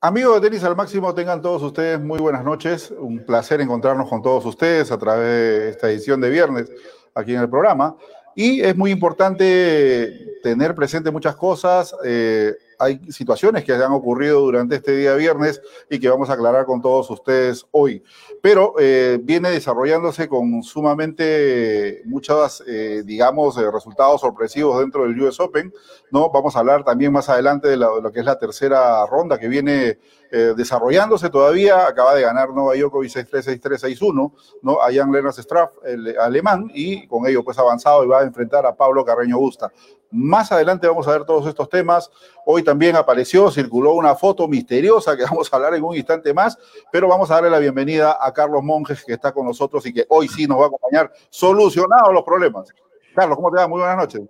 Amigos de Tenis al Máximo, tengan todos ustedes muy buenas noches. Un placer encontrarnos con todos ustedes a través de esta edición de viernes aquí en el programa. Y es muy importante tener presente muchas cosas. Eh, hay situaciones que han ocurrido durante este día viernes y que vamos a aclarar con todos ustedes hoy. Pero eh, viene desarrollándose con sumamente muchos, eh, digamos, resultados sorpresivos dentro del US Open. ¿no? Vamos a hablar también más adelante de, lo que es la tercera ronda que viene eh, desarrollándose todavía, acaba de ganar Nova Djokovic 6-3, 6-3, 6-1, ¿no? a Jan Lennart Straff, el alemán, y con ello pues avanzado y va a enfrentar a Pablo Carreño Busta. Más adelante vamos a ver todos estos temas. Hoy también apareció, circuló una foto misteriosa que vamos a hablar en un instante más, pero vamos a darle la bienvenida a Carlos Monjes, que está con nosotros y que hoy sí nos va a acompañar solucionados los problemas. Carlos, ¿cómo te va? Muy buenas noches.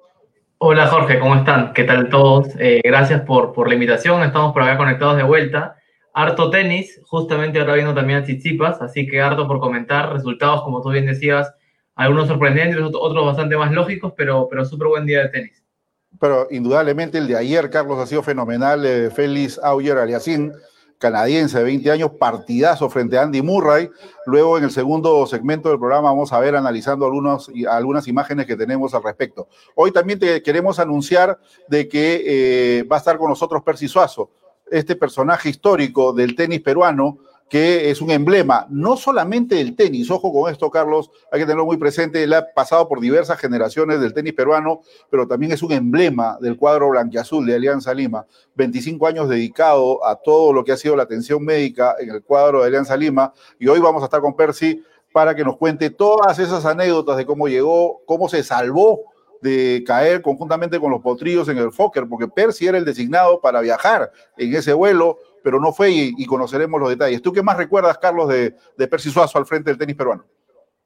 Hola Jorge, ¿cómo están? ¿Qué tal todos? Eh, gracias por, por la invitación. Estamos por acá conectados de vuelta harto tenis, justamente ahora viendo también a Chichipas, así que harto por comentar, resultados como tú bien decías, algunos sorprendentes, otros bastante más lógicos, pero, pero súper buen día de tenis. Pero indudablemente el de ayer, Carlos, ha sido fenomenal. Eh, Félix Auger Aliassime, canadiense de 20 años, partidazo frente a Andy Murray. Luego en el segundo segmento del programa vamos a ver analizando algunos, algunas imágenes que tenemos al respecto. Hoy también te queremos anunciar de que eh, va a estar con nosotros Percy Suazo este personaje histórico del tenis peruano, que es un emblema, no solamente del tenis, ojo con esto, Carlos, hay que tenerlo muy presente, él ha pasado por diversas generaciones del tenis peruano, pero también es un emblema del cuadro blanquiazul de Alianza Lima, 25 años dedicado a todo lo que ha sido la atención médica en el cuadro de Alianza Lima, y hoy vamos a estar con Percy para que nos cuente todas esas anécdotas de cómo llegó, cómo se salvó de caer conjuntamente con los potrillos en el Fokker, porque Percy era el designado para viajar en ese vuelo, pero no fue y, conoceremos los detalles. ¿Tú qué más recuerdas, Carlos, de, de, Percy Suazo al frente del tenis peruano?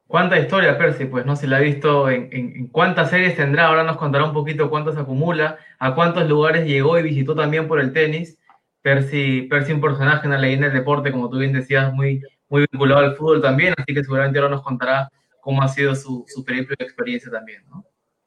¿Cuánta historia, Percy? Pues no se la ha visto en, en, cuántas series tendrá, ahora nos contará un poquito cuántos acumula, a cuántos lugares llegó y visitó también por el tenis. Percy, Percy un personaje, una leyenda del deporte, como tú bien decías, muy, muy vinculado al fútbol también, así que seguramente ahora nos contará cómo ha sido su, su periplo de experiencia también, ¿no?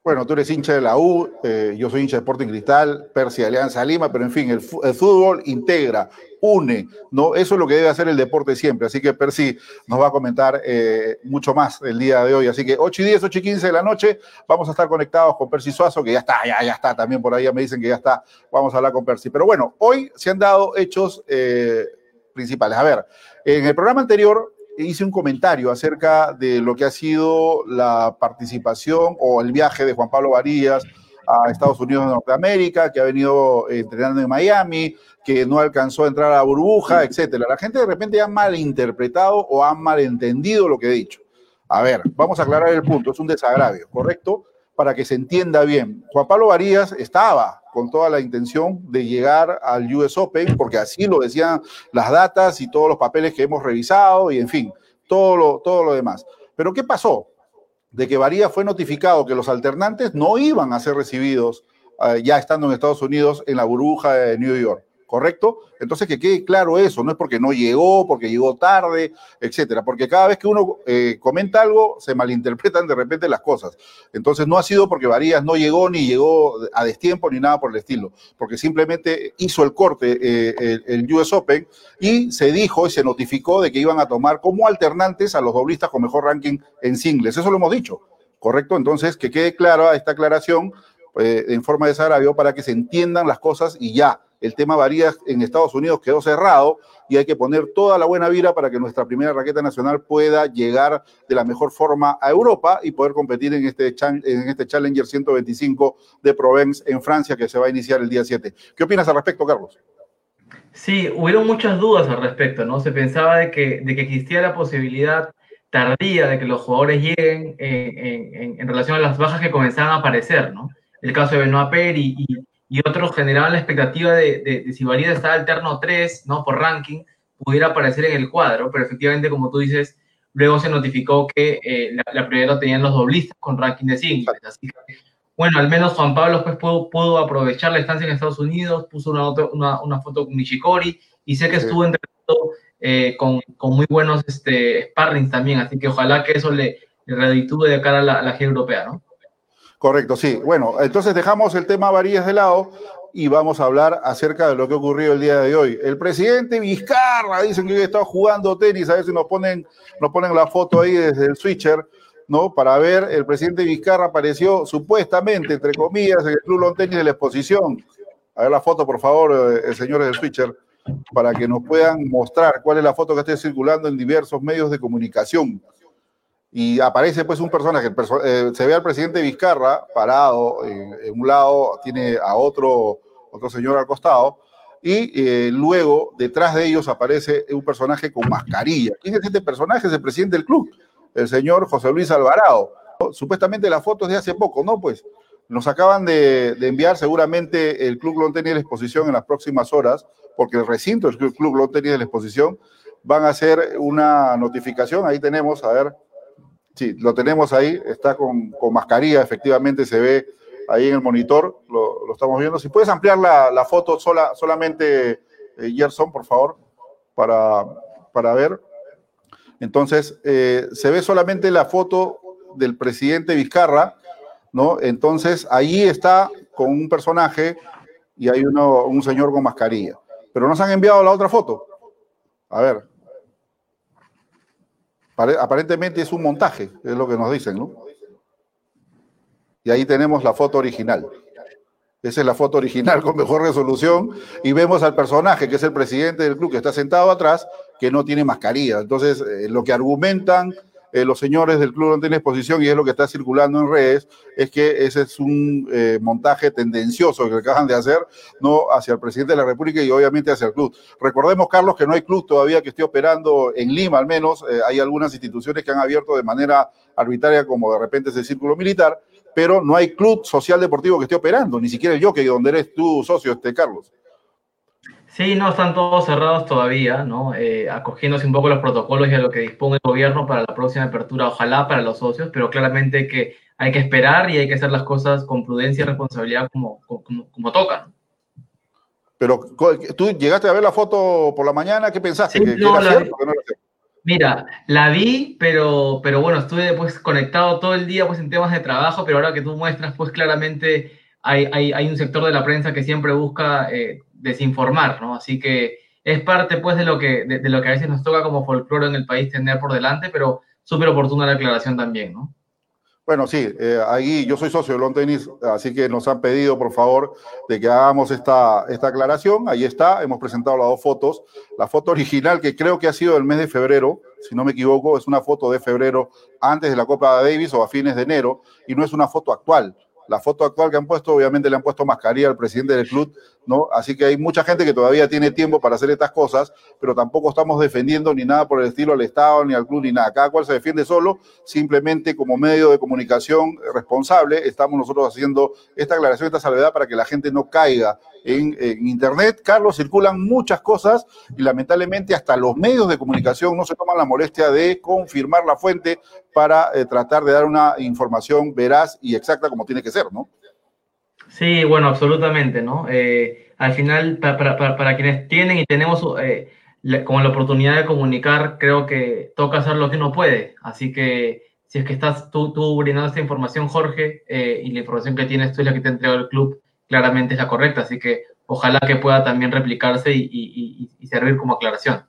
Bueno, tú eres hincha de la U, eh, yo soy hincha de Sporting Cristal, Percy Alianza Lima, pero en fin, el, fútbol integra, une, ¿no? Eso es lo que debe hacer el deporte siempre. Así que Percy nos va a comentar eh, mucho más el día de hoy. Así que 8 y 10, 8 y 15 de la noche, vamos a estar conectados con Percy Suazo, que ya está, ya, ya está, también por ahí ya me dicen que ya está. Vamos a hablar con Percy. Pero bueno, hoy se han dado hechos eh, principales. A ver, en el programa anterior hice un comentario acerca de lo que ha sido la participación o el viaje de Juan Pablo Varillas a Estados Unidos de Norteamérica, que ha venido entrenando en Miami, que no alcanzó a entrar a la burbuja, etcétera. La gente de repente ha malinterpretado o ha malentendido lo que he dicho. A ver, vamos a aclarar el punto, es un desagravio, ¿correcto? Para que se entienda bien. Juan Pablo Varillas estaba con toda la intención de llegar al US Open, porque así lo decían las datas y todos los papeles que hemos revisado y en fin, todo lo, todo lo demás. Pero ¿qué pasó? De que Varía fue notificado que los alternantes no iban a ser recibidos eh, ya estando en Estados Unidos en la burbuja de New York. ¿Correcto? Entonces que quede claro eso, no es porque no llegó, porque llegó tarde, etcétera, porque cada vez que uno eh, comenta algo se malinterpretan de repente las cosas. Entonces no ha sido porque Varías no llegó ni llegó a destiempo ni nada por el estilo, porque simplemente hizo el corte eh, el, US Open y se dijo y se notificó de que iban a tomar como alternantes a los doblistas con mejor ranking en singles. Eso lo hemos dicho, ¿correcto? Entonces que quede clara esta aclaración eh, en forma de desagravio para que se entiendan las cosas y ya el tema varía en Estados Unidos, quedó cerrado y hay que poner toda la buena vira para que nuestra primera raqueta nacional pueda llegar de la mejor forma a Europa y poder competir en este, en este Challenger 125 de Provence en Francia que se va a iniciar el día 7. ¿Qué opinas al respecto, Carlos? Sí, hubieron muchas dudas al respecto, ¿no? Se pensaba de que, de que existía la posibilidad tardía de que los jugadores lleguen en, relación a las bajas que comenzaban a aparecer, ¿no? El caso de Benoit Per y, y, otros generaban la expectativa de, de, si Valida estaba alterno 3, ¿no? Por ranking, pudiera aparecer en el cuadro, pero efectivamente, como tú dices, luego se notificó que eh, la, prioridad lo tenían los doblistas con ranking de singles. Así que, bueno, al menos Juan Pablo pues, pudo, aprovechar la estancia en Estados Unidos, puso una, una, foto con Nishikori y sé que estuvo entrenando eh, con, con, muy buenos este, sparrings también, así que ojalá que eso le, le de cara a la, a la europea, ¿no? Correcto, sí. Bueno, entonces dejamos el tema varillas de lado y vamos a hablar acerca de lo que ocurrió el día de hoy. El presidente Vizcarra, dicen que hoy está jugando tenis, a ver si nos ponen, nos ponen la foto ahí desde el switcher, ¿no? Para ver, el presidente Vizcarra apareció supuestamente, entre comillas, en el Club Tenis de la exposición. A ver la foto, por favor, eh, señor del switcher, para que nos puedan mostrar cuál es la foto que está circulando en diversos medios de comunicación y aparece pues un personaje, eh, se ve al presidente Vizcarra parado en, un lado, tiene a otro, otro señor al costado, y eh, luego detrás de ellos aparece un personaje con mascarilla. ¿Quién es este personaje? Es el presidente del club, el señor José Luis Alvarado. Supuestamente la foto es de hace poco, ¿no? Pues nos acaban de, enviar seguramente el Club Long de la exposición en las próximas horas, porque el recinto del Club Long de la exposición van a hacer una notificación, ahí tenemos, a ver, Sí, lo tenemos ahí, está con, mascarilla, efectivamente se ve ahí en el monitor, lo, estamos viendo. Si puedes ampliar la, foto sola, solamente, eh, Gerson, por favor, para, para ver. Entonces, eh, se ve solamente la foto del presidente Vizcarra, ¿no? Entonces, ahí está con un personaje y hay uno, un señor con mascarilla. Pero nos han enviado la otra foto. A ver, Aparentemente es un montaje, es lo que nos dicen, ¿no? Y ahí tenemos la foto original. Esa es la foto original con mejor resolución. Y vemos al personaje, que es el presidente del club, que está sentado atrás, que no tiene mascarilla. Entonces, eh, lo que argumentan eh, los señores del Club tiene Exposición, y es lo que está circulando en redes, es que ese es un eh, montaje tendencioso que acaban de hacer, no hacia el presidente de la República y obviamente hacia el club. Recordemos, Carlos, que no hay club todavía que esté operando en Lima, al menos. Eh, hay algunas instituciones que han abierto de manera arbitraria, como de repente es el Círculo Militar, pero no hay club social deportivo que esté operando, ni siquiera el que donde eres tú socio, este Carlos. Sí, no, están todos cerrados todavía, ¿no? Eh, acogiéndose un poco los protocolos y a lo que dispone el gobierno para la próxima apertura, ojalá para los socios, pero claramente que hay que esperar y hay que hacer las cosas con prudencia y responsabilidad como, como, como toca. Pero tú llegaste a ver la foto por la mañana, ¿qué pensaste? ¿Que, no, Mira, la vi, pero, pero bueno, estuve pues conectado todo el día pues en temas de trabajo, pero ahora que tú muestras pues claramente hay, hay, hay un sector de la prensa que siempre busca eh, desinformar, ¿no? Así que es parte, pues, de lo que, de, lo que a veces nos toca como folclore en el país tener por delante, pero súper oportuna la aclaración también, ¿no? Bueno, sí, eh, ahí yo soy socio de Long Tennis, así que nos han pedido, por favor, de que hagamos esta, esta aclaración. Ahí está, hemos presentado las dos fotos. La foto original, que creo que ha sido del mes de febrero, si no me equivoco, es una foto de febrero antes de la Copa Davis o a fines de enero, y no es una foto actual. La foto actual que han puesto, obviamente le han puesto mascarilla al presidente del club, ¿no? Así que hay mucha gente que todavía tiene tiempo para hacer estas cosas, pero tampoco estamos defendiendo ni nada por el estilo al Estado, ni al club, ni nada. Cada cual se defiende solo, simplemente como medio de comunicación responsable, estamos nosotros haciendo esta aclaración, esta salvedad para que la gente no caiga en, Internet, Carlos, circulan muchas cosas y lamentablemente hasta los medios de comunicación no se toman la molestia de confirmar la fuente para eh, tratar de dar una información veraz y exacta como tiene que ser, ¿no? Sí, bueno, absolutamente, ¿no? Eh, al final, para, quienes tienen y tenemos eh, como la oportunidad de comunicar, creo que toca hacer lo que uno puede. Así que si es que estás tú, tú brindando esta información, Jorge, y la información que tienes tú es la que te entregó el club, claramente es la correcta, así que ojalá que pueda también replicarse y, servir como aclaración.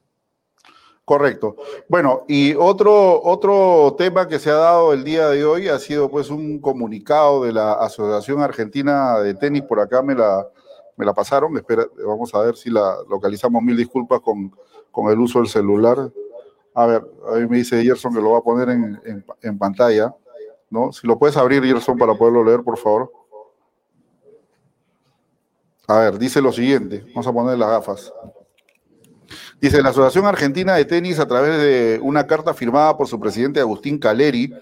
Correcto. Bueno, y otro, otro tema que se ha dado el día de hoy ha sido pues un comunicado de la Asociación Argentina de Tenis, por acá me la, me la pasaron, Espera, vamos a ver si la localizamos, mil disculpas con, con el uso del celular. A ver, ahí me dice Gerson que lo va a poner en, en, pantalla, ¿no? Si lo puedes abrir, Gerson, para poderlo leer, por favor. A ver, dice lo siguiente, vamos a poner las gafas. Dice, la Asociación Argentina de Tenis, a través de una carta firmada por su presidente Agustín Caleri,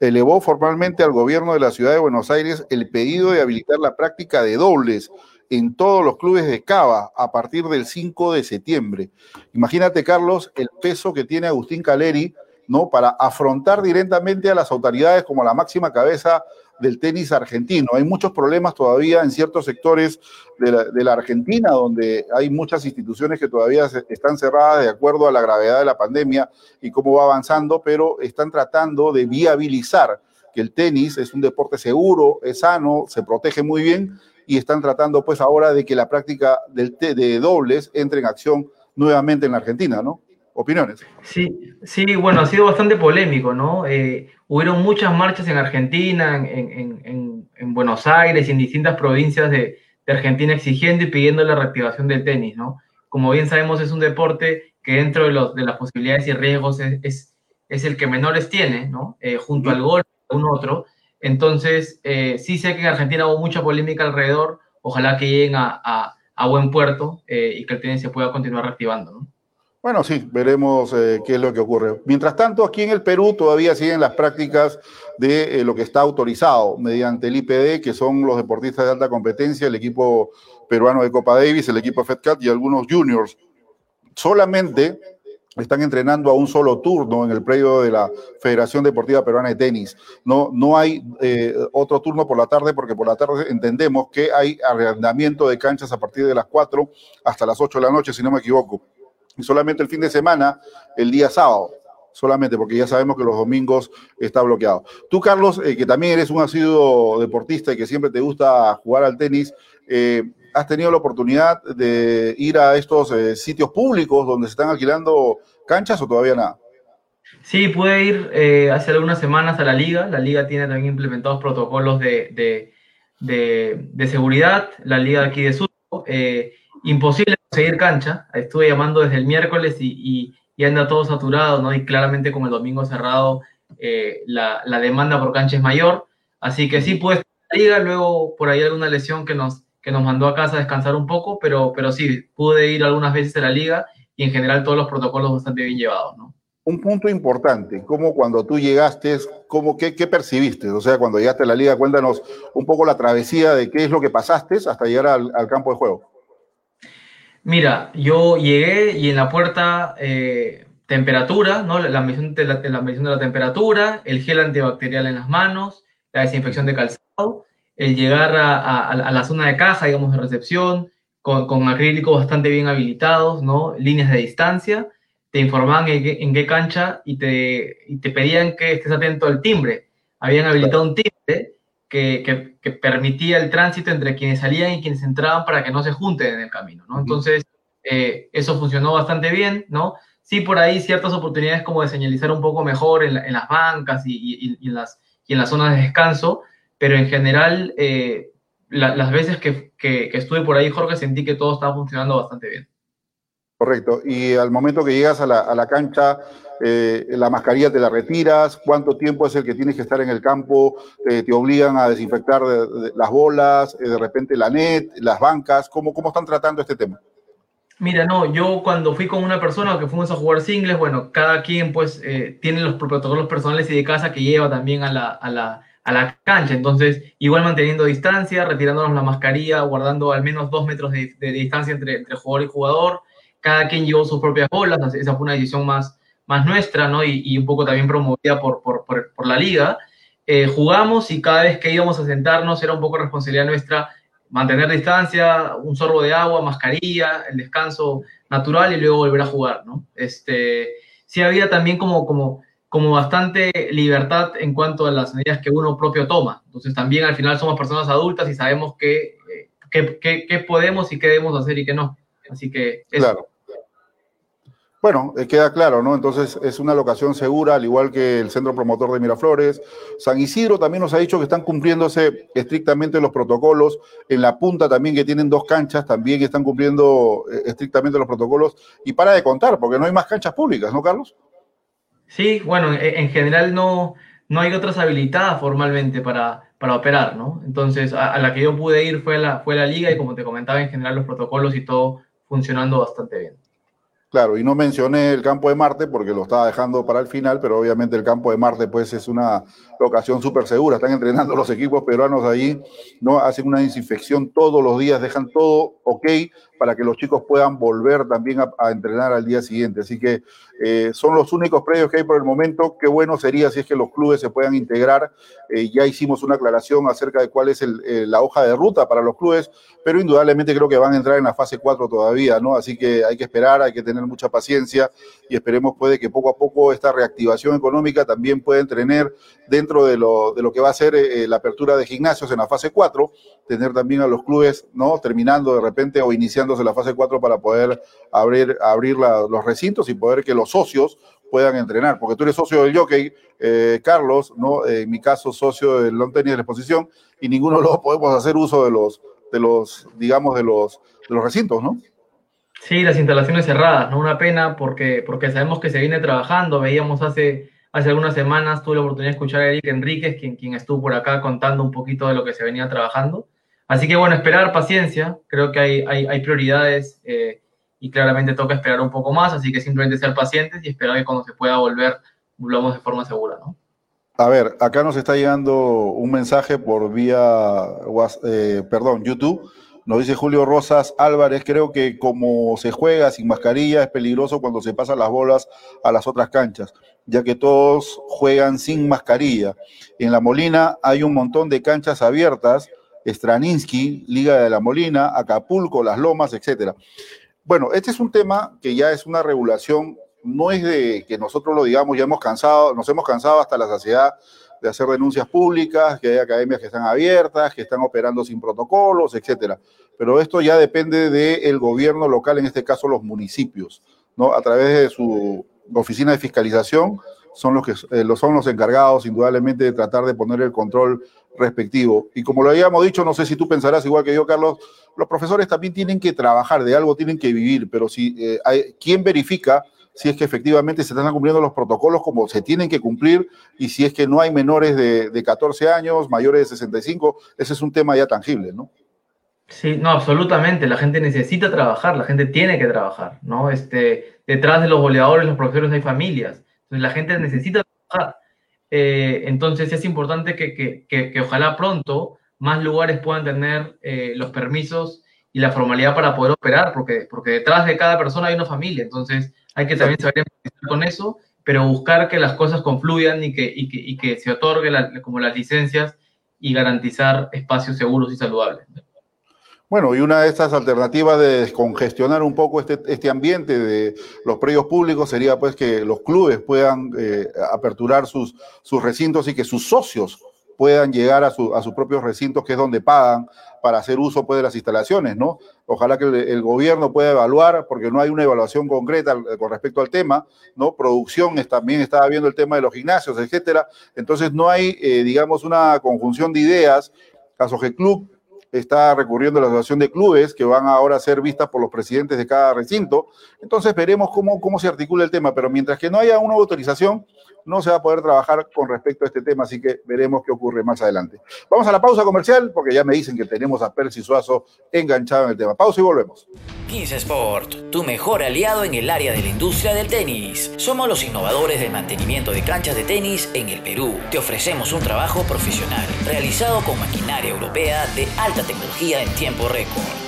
elevó formalmente al gobierno de la ciudad de Buenos Aires el pedido de habilitar la práctica de dobles en todos los clubes de Cava a partir del 5 de septiembre. Imagínate, Carlos, el peso que tiene Agustín Caleri, ¿no? Para afrontar directamente a las autoridades como la máxima cabeza del tenis argentino. Hay muchos problemas todavía en ciertos sectores de la, Argentina, donde hay muchas instituciones que todavía están cerradas de acuerdo a la gravedad de la pandemia y cómo va avanzando, pero están tratando de viabilizar que el tenis es un deporte seguro, es sano, se protege muy bien y están tratando pues ahora de que la práctica del de dobles entre en acción nuevamente en la Argentina, ¿no? Opiniones. Sí, sí, bueno, ha sido bastante polémico, ¿no? Eh, hubieron muchas marchas en Argentina, en, Buenos Aires y en distintas provincias de, Argentina exigiendo y pidiendo la reactivación del tenis, ¿no? Como bien sabemos, es un deporte que dentro de, los, de las posibilidades y riesgos es, es, el que menores tiene, ¿no? Eh, junto al golf, un otro. Entonces, eh, sí sé que en Argentina hubo mucha polémica alrededor. Ojalá que lleguen a, a, buen puerto y que el tenis se pueda continuar reactivando, ¿no? Bueno, sí, veremos eh, qué es lo que ocurre. Mientras tanto, aquí en el Perú todavía siguen las prácticas de eh, lo que está autorizado mediante el IPD, que son los deportistas de alta competencia, el equipo peruano de Copa Davis, el equipo FedCat y algunos juniors. Solamente están entrenando a un solo turno en el predio de la Federación Deportiva Peruana de Tenis. No, no hay eh, otro turno por la tarde porque por la tarde entendemos que hay arrendamiento de canchas a partir de las 4 hasta las 8 de la noche, si no me equivoco y solamente el fin de semana, el día sábado, solamente porque ya sabemos que los domingos está bloqueado. Tú, Carlos, eh, que también eres un asiduo deportista y que siempre te gusta jugar al tenis, eh, ¿has tenido la oportunidad de ir a estos eh, sitios públicos donde se están alquilando canchas o todavía nada? Sí, pude ir hace algunas semanas a la liga. La liga tiene también implementados protocolos de, de, seguridad, la liga de aquí de Sur. Imposible conseguir cancha. Estuve llamando desde el miércoles y, anda todo saturado, ¿no? Y claramente con el domingo cerrado, eh, la, demanda por cancha es mayor. Así que sí, la liga, luego por ahí alguna lesión que nos, que nos mandó a casa a descansar un poco, pero, pero sí, pude ir algunas veces a la liga y en general todos los protocolos bastante bien llevados, ¿no? Un punto importante, como cuando tú llegaste, cómo, qué, qué, percibiste? O sea, cuando llegaste a la liga, cuéntanos un poco la travesía de qué es lo que pasaste hasta llegar al campo de juego. Mira, yo llegué y en la puerta eh, temperatura, ¿no? La, medición de la, la, medición de la temperatura, el gel antibacterial en las manos, la desinfección de calzado, el llegar a, la zona de caja, digamos, de recepción, con, acrílicos bastante bien habilitados, ¿no? Líneas de distancia, te informaban en qué, cancha y te, y te pedían que estés atento al timbre. Habían habilitado un timbre que, permitía el tránsito entre quienes salían y quienes entraban para que no se junten en el camino, ¿no? Entonces, eh, eso funcionó bastante bien, ¿no? Sí, por ahí ciertas oportunidades como de señalizar un poco mejor en, las bancas y, en las, y en las zonas de descanso, pero en general, eh, las veces que, que, estuve por ahí, Jorge, sentí que todo estaba funcionando bastante bien. Correcto. Y al momento que llegas a la, a la cancha, eh, la mascarilla te la retiras, cuánto tiempo es el que tienes que estar en el campo, eh, te obligan a desinfectar las bolas, eh, de repente la net, las bancas, ¿cómo, ¿cómo están tratando este tema? Mira, no, yo cuando fui con una persona que fuimos a jugar singles, bueno, cada quien pues tiene los protocolos personales y de casa que lleva también a la, a la, a la cancha, entonces igual manteniendo distancia, retirándonos la mascarilla, guardando al menos dos metros de, de distancia entre, entre jugador y jugador, cada quien llevó sus propias bolas, esa fue una decisión más, más nuestra, ¿no? Y, un poco también promovida por, por, por, la liga. Eh, jugamos y cada vez que íbamos a sentarnos era un poco responsabilidad nuestra mantener distancia, un sorbo de agua, mascarilla, el descanso natural y luego volver a jugar, ¿no? Este, sí había también como, como, como bastante libertad en cuanto a las medidas que uno propio toma. Entonces también al final somos personas adultas y sabemos qué, qué, qué, podemos y qué debemos hacer y qué no. Así que eso. Claro. Bueno, eh, queda claro, ¿no? Entonces es una locación segura, al igual que el centro promotor de Miraflores. San Isidro también nos ha dicho que están cumpliéndose estrictamente los protocolos. En la punta también, que tienen dos canchas, también están cumpliendo eh, estrictamente los protocolos. Y para de contar, porque no hay más canchas públicas, ¿no, Carlos? Sí, bueno, en general no, no hay otras habilitadas formalmente para, para operar, ¿no? Entonces, a, la que yo pude ir fue la, fue la liga y como te comentaba, en general los protocolos y todo funcionando bastante bien. Claro, y no mencioné el campo de Marte porque lo estaba dejando para el final, pero obviamente el campo de Marte pues es una locación súper segura. Están entrenando los equipos peruanos allí, ¿no? Hacen una desinfección todos los días, dejan todo ok para que los chicos puedan volver también a, entrenar al día siguiente. Así que eh, son los únicos predios que hay por el momento. Qué bueno sería si es que los clubes se puedan integrar. Eh, ya hicimos una aclaración acerca de cuál es eh, la hoja de ruta para los clubes, pero indudablemente creo que van a entrar en la fase 4 todavía, ¿no? Así que hay que esperar, hay que tener mucha paciencia y esperemos puede que poco a poco esta reactivación económica también pueda tener dentro de lo, de lo que va a ser la apertura de gimnasios en la fase 4, tener también a los clubes, ¿no? Terminando de repente o iniciándose la fase 4 para poder abrir, abrir los recintos y poder que los socios puedan entrenar, porque tú eres socio del jockey, eh, Carlos, ¿no? en mi caso socio del long tenis de la exposición, y ninguno de los podemos hacer uso de los, de los, digamos, de los, de los recintos, ¿no? Sí, las instalaciones cerradas, ¿no? Una pena porque, porque sabemos que se viene trabajando, veíamos hace, hace algunas semanas, tuve la oportunidad de escuchar a Eric Enríquez, quien, quien estuvo por acá contando un poquito de lo que se venía trabajando, Así que bueno, esperar paciencia, creo que hay, hay, prioridades eh, y claramente toca esperar un poco más, así que simplemente ser pacientes y esperar que cuando se pueda volver volvamos de forma segura, ¿no? A ver, acá nos está llegando un mensaje por vía, eh, perdón, YouTube. Nos dice Julio Rosas Álvarez, creo que como se juega sin mascarilla es peligroso cuando se pasan las bolas a las otras canchas, ya que todos juegan sin mascarilla. En La Molina hay un montón de canchas abiertas Straninsky, Liga de la Molina, Acapulco, Las Lomas, etcétera. Bueno, este es un tema que ya es una regulación, no es de que nosotros lo digamos, ya hemos cansado, nos hemos cansado hasta la saciedad de hacer denuncias públicas, que hay academias que están abiertas, que están operando sin protocolos, etcétera. Pero esto ya depende del gobierno local, en este caso los municipios, ¿no? A través de su oficina de fiscalización, son los que eh, son los encargados indudablemente de tratar de poner el control respectivo. Y como lo habíamos dicho, no sé si tú pensarás igual que yo, Carlos, los profesores también tienen que trabajar, de algo tienen que vivir, pero si eh, hay, ¿quién verifica si es que efectivamente se están cumpliendo los protocolos como se tienen que cumplir y si es que no hay menores de, de 14 años, mayores de 65? Ese es un tema ya tangible, ¿no? Sí, no, absolutamente. La gente necesita trabajar, la gente tiene que trabajar, ¿no? Este, detrás de los goleadores, los profesores hay familias. Entonces la gente necesita trabajar. Eh, entonces es importante que, ojalá pronto más lugares puedan tener eh, los permisos y la formalidad para poder operar, porque, porque detrás de cada persona hay una familia, entonces hay que también saber con eso, pero buscar que las cosas confluyan y que, y que, se otorgue como las licencias y garantizar espacios seguros y saludables. Bueno, y una de estas alternativas de descongestionar un poco este, este ambiente de los predios públicos sería pues que los clubes puedan eh, aperturar sus, sus recintos y que sus socios puedan llegar a, su, a, sus propios recintos, que es donde pagan para hacer uso pues, de las instalaciones, ¿no? Ojalá que el, gobierno pueda evaluar, porque no hay una evaluación concreta con respecto al tema, ¿no? Producción también estaba viendo el tema de los gimnasios, etcétera. Entonces no hay, eh, digamos, una conjunción de ideas. Caso G Club está recurriendo a la Asociación de Clubes, que van ahora a ser vistas por los presidentes de cada recinto. Entonces veremos cómo, cómo se articula el tema, pero mientras que no haya una autorización, no se va a poder trabajar con respecto a este tema, así que veremos qué ocurre más adelante. Vamos a la pausa comercial, porque ya me dicen que tenemos a Percy Suazo enganchado en el tema. Pausa y volvemos. 15 Sport, tu mejor aliado en el área de la industria del tenis. Somos los innovadores del mantenimiento de canchas de tenis en el Perú. Te ofrecemos un trabajo profesional, realizado con maquinaria europea de alta tecnología en tiempo récord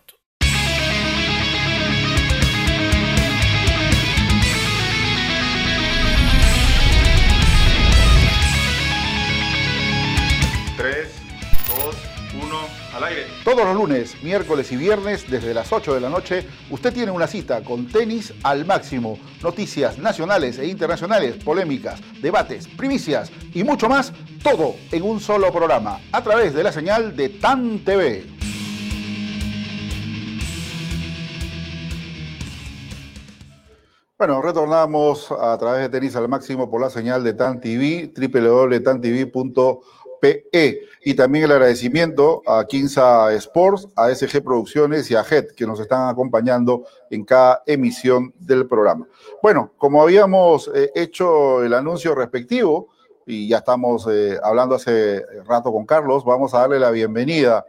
Al aire. Todos los lunes, miércoles y viernes, desde las 8 de la noche, usted tiene una cita con tenis al máximo. Noticias nacionales e internacionales, polémicas, debates, primicias y mucho más, todo en un solo programa, a través de la señal de TAN TV. Bueno, retornamos a través de Tenis al Máximo por la señal de TAN TV, www.tantv.pe. Y también el agradecimiento a Quinza Sports, a SG Producciones y a JET, que nos están acompañando en cada emisión del programa. Bueno, como habíamos eh, hecho el anuncio respectivo, y ya estamos eh, hablando hace rato con Carlos, vamos a darle la bienvenida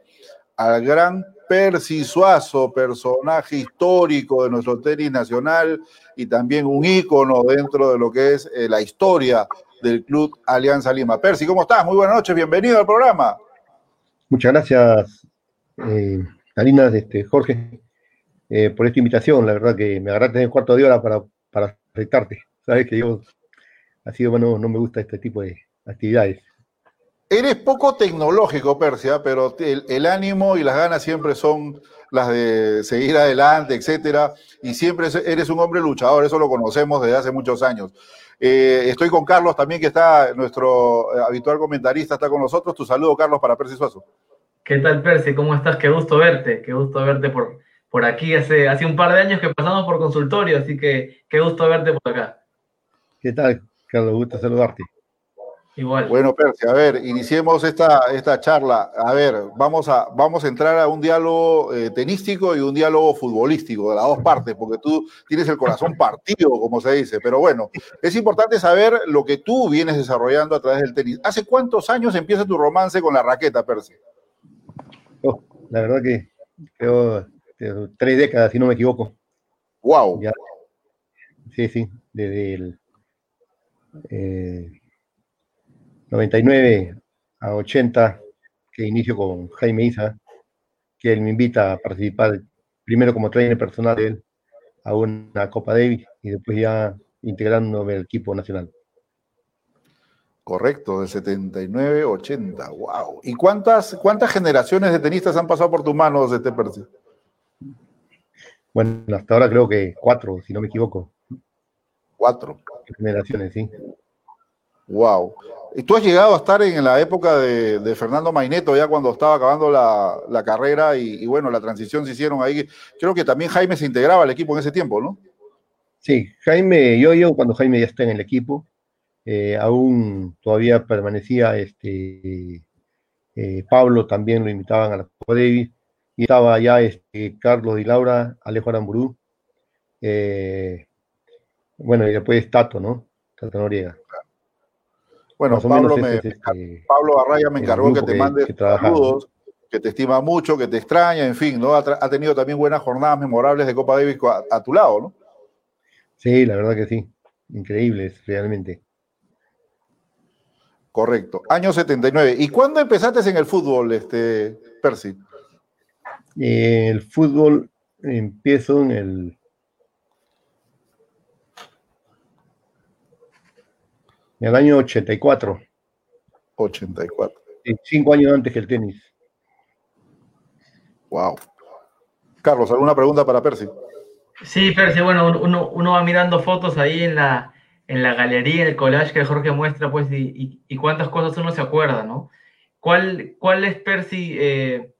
al gran Percy Suazo, personaje histórico de nuestro tenis nacional y también un ícono dentro de lo que es eh, la historia del Club Alianza Lima. Percy, ¿cómo estás? Muy buenas noches, bienvenido al programa. Muchas gracias, eh, este, Jorge, eh, por esta invitación. La verdad que me agarraste en el cuarto de hora para, para afectarte. Sabes que yo, así bueno, no me gusta este tipo de actividades. Eres poco tecnológico, Persia, pero el, ánimo y las ganas siempre son las de seguir adelante, etcétera. Y siempre eres un hombre luchador, eso lo conocemos desde hace muchos años. Eh, estoy con Carlos también, que está nuestro eh, habitual comentarista, está con nosotros. Tu saludo, Carlos, para Percy Suazo. ¿Qué tal, Percy? ¿Cómo estás? Qué gusto verte, qué gusto verte por, por aquí. Hace, hace un par de años que pasamos por consultorio, así que qué gusto verte por acá. ¿Qué tal, Carlos? Gusto saludarte. Igual. Bueno, Percy, a ver, iniciemos esta, esta charla. A ver, vamos a, vamos a entrar a un diálogo eh, tenístico y un diálogo futbolístico, de las dos partes, porque tú tienes el corazón partido, como se dice. Pero bueno, es importante saber lo que tú vienes desarrollando a través del tenis. ¿Hace cuántos años empieza tu romance con la raqueta, Percy? Oh, la verdad que creo tres décadas, si no me equivoco. ¡Wow! Sí, sí, desde el. Eh, 99 a 80, que inicio con Jaime Isa, que él me invita a participar primero como trainer personal de él a una Copa Davis y después ya integrándome al equipo nacional. Correcto, de 79 80, wow. ¿Y cuántas, cuántas generaciones de tenistas han pasado por tus manos, este Percy? Bueno, hasta ahora creo que cuatro, si no me equivoco. Cuatro. Generaciones, sí. Wow. ¿Y tú has llegado a estar en la época de, Fernando Maineto, ya cuando estaba acabando la, carrera y, bueno, la transición se hicieron ahí. Creo que también Jaime se integraba al equipo en ese tiempo, ¿no? Sí, Jaime, yo, yo cuando Jaime ya está en el equipo, eh, aún todavía permanecía este eh, Pablo, también lo invitaban a la Copa y estaba ya este, Carlos y Laura, Alejo Aramburú, eh, bueno, y después Tato, ¿no? Tato Noriega. Bueno, Pablo, me, Pablo Arraya me encargó que te mande saludos, que te estima mucho, que te extraña, en fin, ¿no? Ha, tenido también buenas jornadas memorables de Copa Davis a, tu lado, ¿no? Sí, la verdad que sí. Increíbles, realmente. Correcto. Año 79. ¿Y cuándo empezaste en el fútbol, este, Percy? Eh, el fútbol empiezo en el En el año 84. 84. cinco años antes que el tenis. Wow. Carlos, ¿alguna pregunta para Percy? Sí, Percy, bueno, uno, va mirando fotos ahí en la, en la galería, en el collage que Jorge muestra, pues, y, cuántas cosas uno se acuerda, ¿no? ¿Cuál, cuál es, Percy, eh,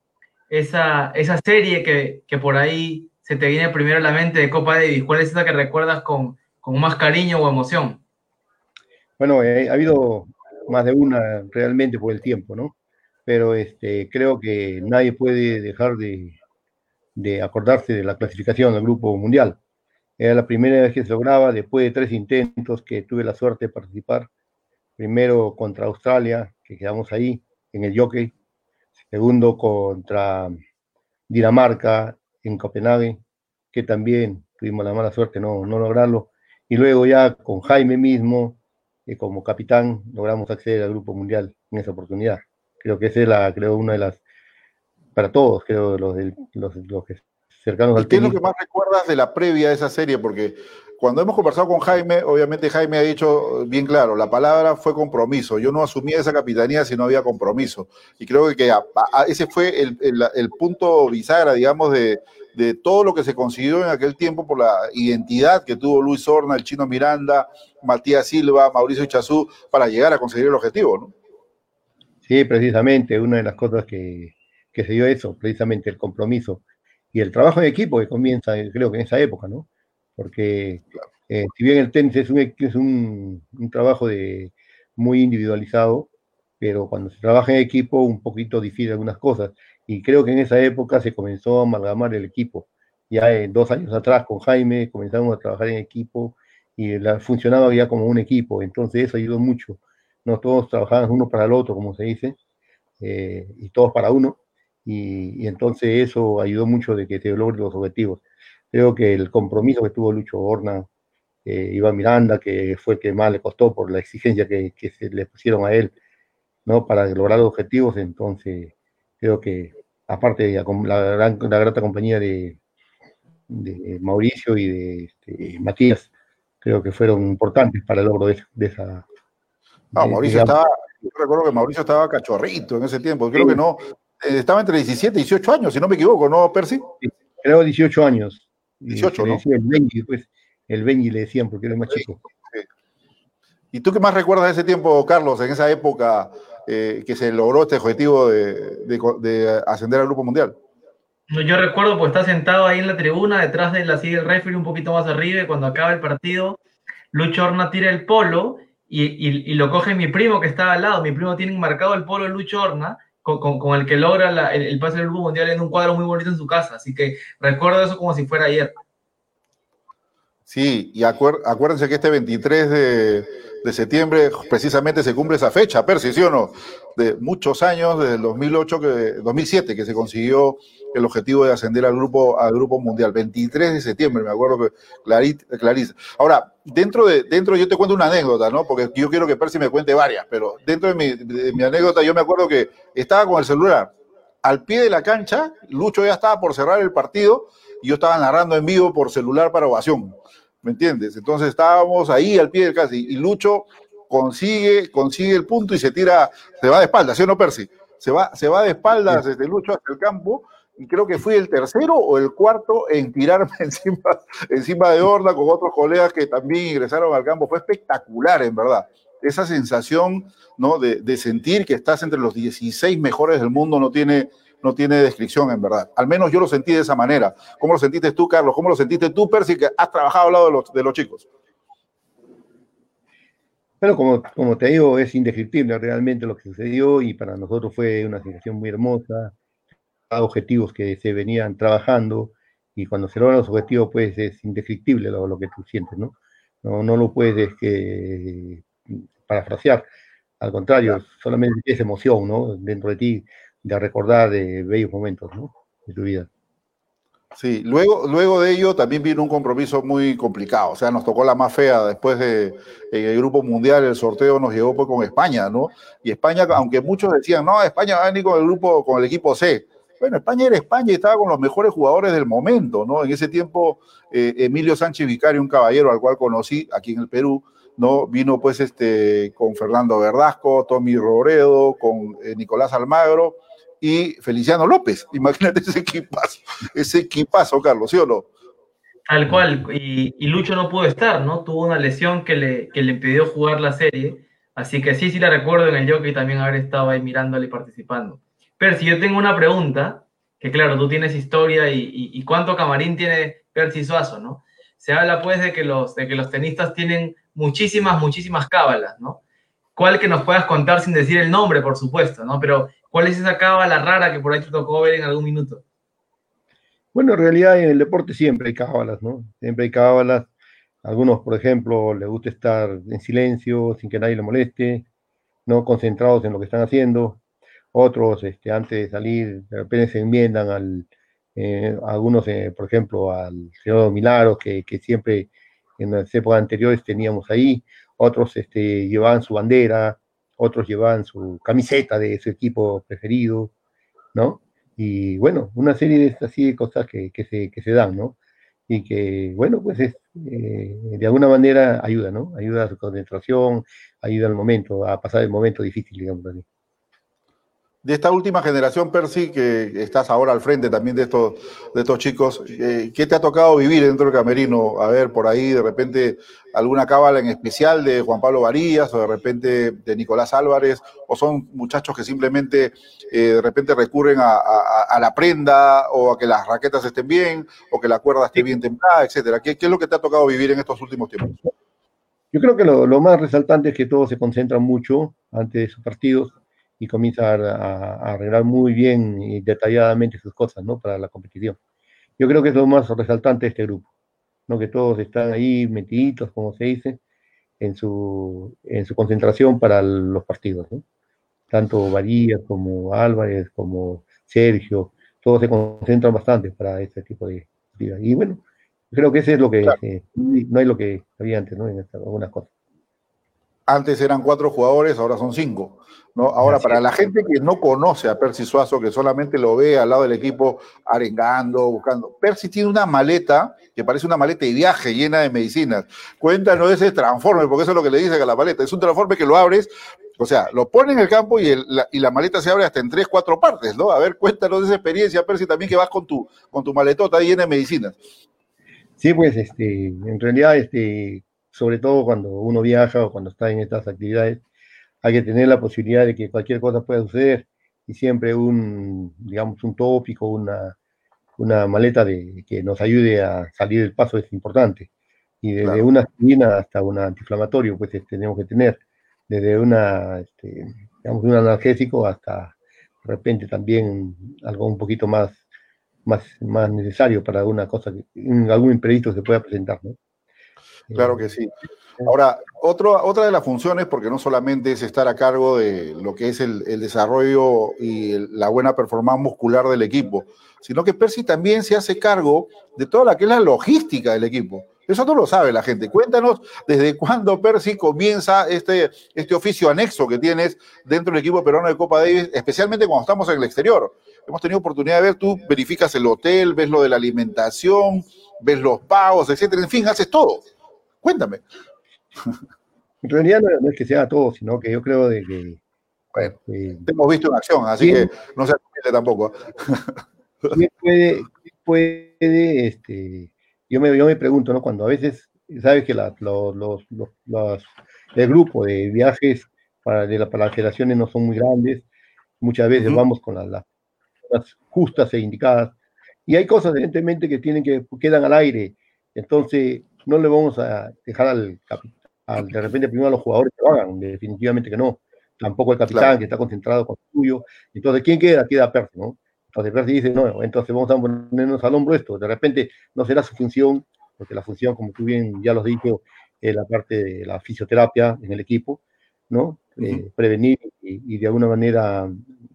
esa, esa serie que, por ahí se te viene primero a la mente de Copa Davis? ¿Cuál es esa que recuerdas con, con más cariño o emoción? Bueno, eh, ha habido más de una realmente por el tiempo, ¿no? Pero este, creo que nadie puede dejar de, acordarse de la clasificación del Grupo Mundial. Era la primera vez que se lograba, después de tres intentos que tuve la suerte de participar. Primero contra Australia, que quedamos ahí en el jockey. Segundo contra Dinamarca en Copenhague, que también tuvimos la mala suerte de no, no lograrlo. Y luego ya con Jaime mismo, y como capitán logramos acceder al Grupo Mundial en esa oportunidad. Creo que esa es la, creo, una de las, para todos, creo, los, los, los que cercanos al ¿Qué es lo que más recuerdas de la previa de esa serie? Porque cuando hemos conversado con Jaime, obviamente Jaime ha dicho bien claro, la palabra fue compromiso. Yo no asumía esa capitanía si no había compromiso. Y creo que, que ese fue el, el, el punto bisagra, digamos, de, de todo lo que se consiguió en aquel tiempo por la identidad que tuvo Luis Horna, el chino Miranda, Matías Silva, Mauricio Chazú, para llegar a conseguir el objetivo, ¿no? Sí, precisamente, una de las cosas que, se dio eso, precisamente el compromiso y el trabajo en equipo que comienza, creo que en esa época, ¿no? Porque Eh, si bien el tenis es un, es un, un trabajo de, muy individualizado, pero cuando se trabaja en equipo un poquito difiere algunas cosas. Y creo que en esa época se comenzó a amalgamar el equipo. Ya en dos años atrás con Jaime comenzamos a trabajar en equipo y la, funcionaba ya como un equipo, entonces eso ayudó mucho. No todos trabajaban uno para el otro, como se dice, eh, y todos para uno, y, y, entonces eso ayudó mucho de que se logren los objetivos. Creo que el compromiso que tuvo Lucho Horna, eh, Iván Miranda, que fue el que más le costó por la exigencia que, que se le pusieron a él, ¿no? Para lograr los objetivos, entonces creo que aparte de la, la, gran, la grata compañía de, de Mauricio y de este, Matías, creo que fueron importantes para el logro de, de esa. No, Mauricio estaba, yo recuerdo que Mauricio estaba cachorrito en ese tiempo, creo sí. que no, eh, estaba entre 17 y 18 años, si no me equivoco, ¿no, Percy? Sí, creo 18 años. 18, y, ¿no? El Benji, pues, el Benji le decían porque era más chico. ¿Y tú qué más recuerdas de ese tiempo, Carlos, en esa época eh, que se logró este objetivo de, de, de ascender al Grupo Mundial? Yo recuerdo, pues está sentado ahí en la tribuna, detrás de la silla del referee, un poquito más arriba, y cuando acaba el partido, Lucho Horna tira el polo y, y, lo coge mi primo que estaba al lado. Mi primo tiene marcado el polo de Lucho Horna, con, con, con el que logra el, el, pase del Grupo Mundial en un cuadro muy bonito en su casa. Así que recuerdo eso como si fuera ayer. Sí, y acuér, acuérdense que este 23 de, de septiembre precisamente se cumple esa fecha, Percy, ¿sí o no? De muchos años, desde el 2008, que, 2007, que se consiguió el objetivo de ascender al grupo, al grupo mundial. 23 de septiembre, me acuerdo que Clarice. Ahora, dentro de, dentro yo te cuento una anécdota, ¿no? Porque yo quiero que Percy me cuente varias, pero dentro de mi, de mi anécdota yo me acuerdo que estaba con el celular al pie de la cancha, Lucho ya estaba por cerrar el partido y yo estaba narrando en vivo por celular para ovación. ¿me entiendes? Entonces estábamos ahí al pie del casi y Lucho consigue, consigue el punto y se tira, se va de espaldas, ¿sí o no, Percy? Se va, se va de espaldas desde Lucho hasta el campo y creo que fui el tercero o el cuarto en tirarme encima, encima de Horda con otros colegas que también ingresaron al campo. Fue espectacular, en verdad. Esa sensación ¿no? de, de sentir que estás entre los 16 mejores del mundo no tiene, no tiene descripción, en verdad. Al menos yo lo sentí de esa manera. ¿Cómo lo sentiste tú, Carlos? ¿Cómo lo sentiste tú, Percy, que has trabajado al lado de los, de los chicos? Bueno, como, como te digo, es indescriptible realmente lo que sucedió y para nosotros fue una situación muy hermosa, objetivos que se venían trabajando y cuando se logran los objetivos, pues es indescriptible lo, lo que tú sientes, ¿no? No, no lo puedes que, parafrasear, al contrario, solamente es emoción, ¿no? Dentro de ti, de recordar de bellos momentos ¿no? de tu vida. Sí, luego, luego de ello también vino un compromiso muy complicado, o sea, nos tocó la más fea después de el Grupo Mundial, el sorteo nos llegó pues con España, ¿no? Y España, aunque muchos decían, no, España va a venir con el grupo, con el equipo C. Bueno, España era España y estaba con los mejores jugadores del momento, ¿no? En ese tiempo, eh, Emilio Sánchez Vicario, un caballero al cual conocí aquí en el Perú, ¿no? Vino pues este, con Fernando Verdasco, Tommy Robredo, con eh, Nicolás Almagro, y Feliciano López. Imagínate ese equipazo, ese equipazo, Carlos, ¿sí o no? Tal cual, y, Lucho no pudo estar, ¿no? Tuvo una lesión que le, que le impidió jugar la serie, así que sí, sí la recuerdo en el jockey también haber estado ahí mirándole y participando. Percy, yo tengo una pregunta, que claro, tú tienes historia y, cuánto camarín tiene Percy Suazo, ¿no? Se habla pues de que los, de que los tenistas tienen muchísimas, muchísimas cábalas, ¿no? ¿Cuál que nos puedas contar sin decir el nombre, por supuesto, ¿no? Pero ¿Cuál es esa cábala rara que por ahí te tocó ver en algún minuto? Bueno, en realidad en el deporte siempre hay cábalas, ¿no? Siempre hay cábalas. Algunos, por ejemplo, les gusta estar en silencio, sin que nadie le moleste, no concentrados en lo que están haciendo. Otros, este, antes de salir, de repente se enmiendan al, eh, algunos, eh, por ejemplo, al señor Milagros, que, que, siempre en las épocas anteriores teníamos ahí. Otros este, llevaban su bandera, otros llevaban su camiseta de su equipo preferido, ¿no? Y bueno, una serie de así de cosas que, que, se, que se dan, ¿no? Y que, bueno, pues es, eh, de alguna manera ayuda, ¿no? Ayuda a su concentración, ayuda al momento, a pasar el momento difícil, digamos así. De esta última generación, Percy, que estás ahora al frente también de estos, de estos chicos, eh, ¿qué te ha tocado vivir dentro del camerino? A ver, por ahí de repente alguna cábala en especial de Juan Pablo Varillas o de repente de Nicolás Álvarez, o son muchachos que simplemente eh, de repente recurren a, la prenda o a que las raquetas estén bien o que la cuerda esté bien templada, etcétera. ¿Qué, ¿Qué, es lo que te ha tocado vivir en estos últimos tiempos? Yo creo que lo, lo más resaltante es que todos se concentran mucho antes de sus partidos y comienza a, arreglar muy bien y detalladamente sus cosas, ¿no? Para la competición. Yo creo que es lo más resaltante de este grupo, ¿no? Que todos están ahí metiditos, como se dice, en su, en su concentración para los partidos, ¿no? Tanto Varías como Álvarez, como Sergio, todos se concentran bastante para este tipo de actividad. Y bueno, creo que ese es lo que, eh, no hay lo que había antes, ¿no? En algunas cosas. Antes eran cuatro jugadores, ahora son cinco. ¿no? Ahora, para la gente que no conoce a Percy Suazo, que solamente lo ve al lado del equipo arengando, buscando, Percy tiene una maleta que parece una maleta de viaje llena de medicinas. Cuéntanos de ese transforme, porque eso es lo que le dicen a la maleta. Es un transforme que lo abres, o sea, lo pones en el campo y, la, y la maleta se abre hasta en tres, cuatro partes, ¿no? A ver, cuéntanos de esa experiencia, Percy, también que vas con tu, con tu maletota llena de medicinas. Sí, pues, este, en realidad, este, sobre todo cuando uno viaja o cuando está en estas actividades, hay que tener la posibilidad de que cualquier cosa pueda suceder y siempre un, digamos, un tópico, una, una maleta de, que nos ayude a salir del paso es importante. Y desde una aspirina hasta un antiinflamatorio, pues este, tenemos que tener, desde una, este, digamos, un analgésico hasta de repente también algo un poquito más, más, más necesario para alguna cosa, que, algún imprevisto se pueda presentar, ¿no? Claro que sí. Ahora, otro, otra de las funciones, porque no solamente es estar a cargo de lo que es el, desarrollo y la buena performance muscular del equipo, sino que Percy también se hace cargo de toda la que es la logística del equipo. Eso no lo sabe la gente. Cuéntanos desde cuándo Percy comienza este, este oficio anexo que tienes dentro del equipo peruano de Copa Davis, especialmente cuando estamos en el exterior. Hemos tenido oportunidad de ver, tú verificas el hotel, ves lo de la alimentación, ves los pagos, etcétera. En fin, haces todo. Cuéntame. En realidad no, es que sea todo, sino que yo creo de que... Bueno, eh, te hemos visto en acción, así que no se atiende tampoco. puede, puede este, yo, me, yo me pregunto, ¿no? Cuando a veces, sabes que los, los, los, el grupo de viajes para, de la, para las generaciones no son muy grandes, muchas veces vamos con las, las justas e indicadas, y hay cosas evidentemente que tienen que quedan al aire, entonces no le vamos a dejar al, al de repente primero a los jugadores que lo hagan, definitivamente que no. Tampoco el capitán que está concentrado con el suyo. Entonces, ¿quién queda? Queda Percy, ¿no? Entonces Percy dice, no, entonces vamos a ponernos al hombro esto. De repente no será su función, porque la función, como tú bien ya lo has dicho, es la parte de la fisioterapia en el equipo, ¿no? Eh, prevenir y, de alguna manera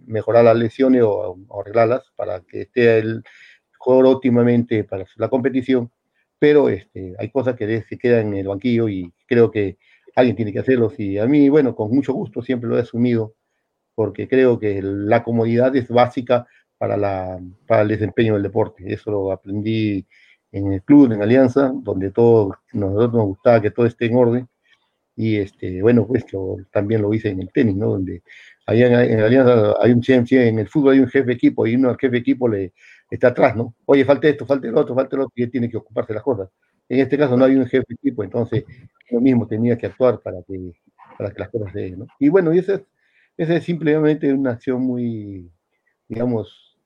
mejorar las lesiones o, o, arreglarlas para que esté el jugador óptimamente para la competición pero este, hay cosas que se quedan en el banquillo y creo que alguien tiene que hacerlo. Y a mí, bueno, con mucho gusto siempre lo he asumido, porque creo que la comodidad es básica para, la, para el desempeño del deporte. Eso lo aprendí en el club, en Alianza, donde todos nosotros nos gustaba que todo esté en orden. Y este, bueno, pues yo también lo hice en el tenis, ¿no? Donde en, en Alianza hay un en el fútbol hay un jefe de equipo y uno al jefe de equipo le, está atrás, ¿no? Oye, falta esto, falta el otro, falta el otro, y él tiene que ocuparse las cosas. En este caso no hay un jefe de equipo, entonces yo mismo tenía que actuar para que, para que las cosas se den, ¿no? Y bueno, y esa es, esa es simplemente una acción muy, digamos,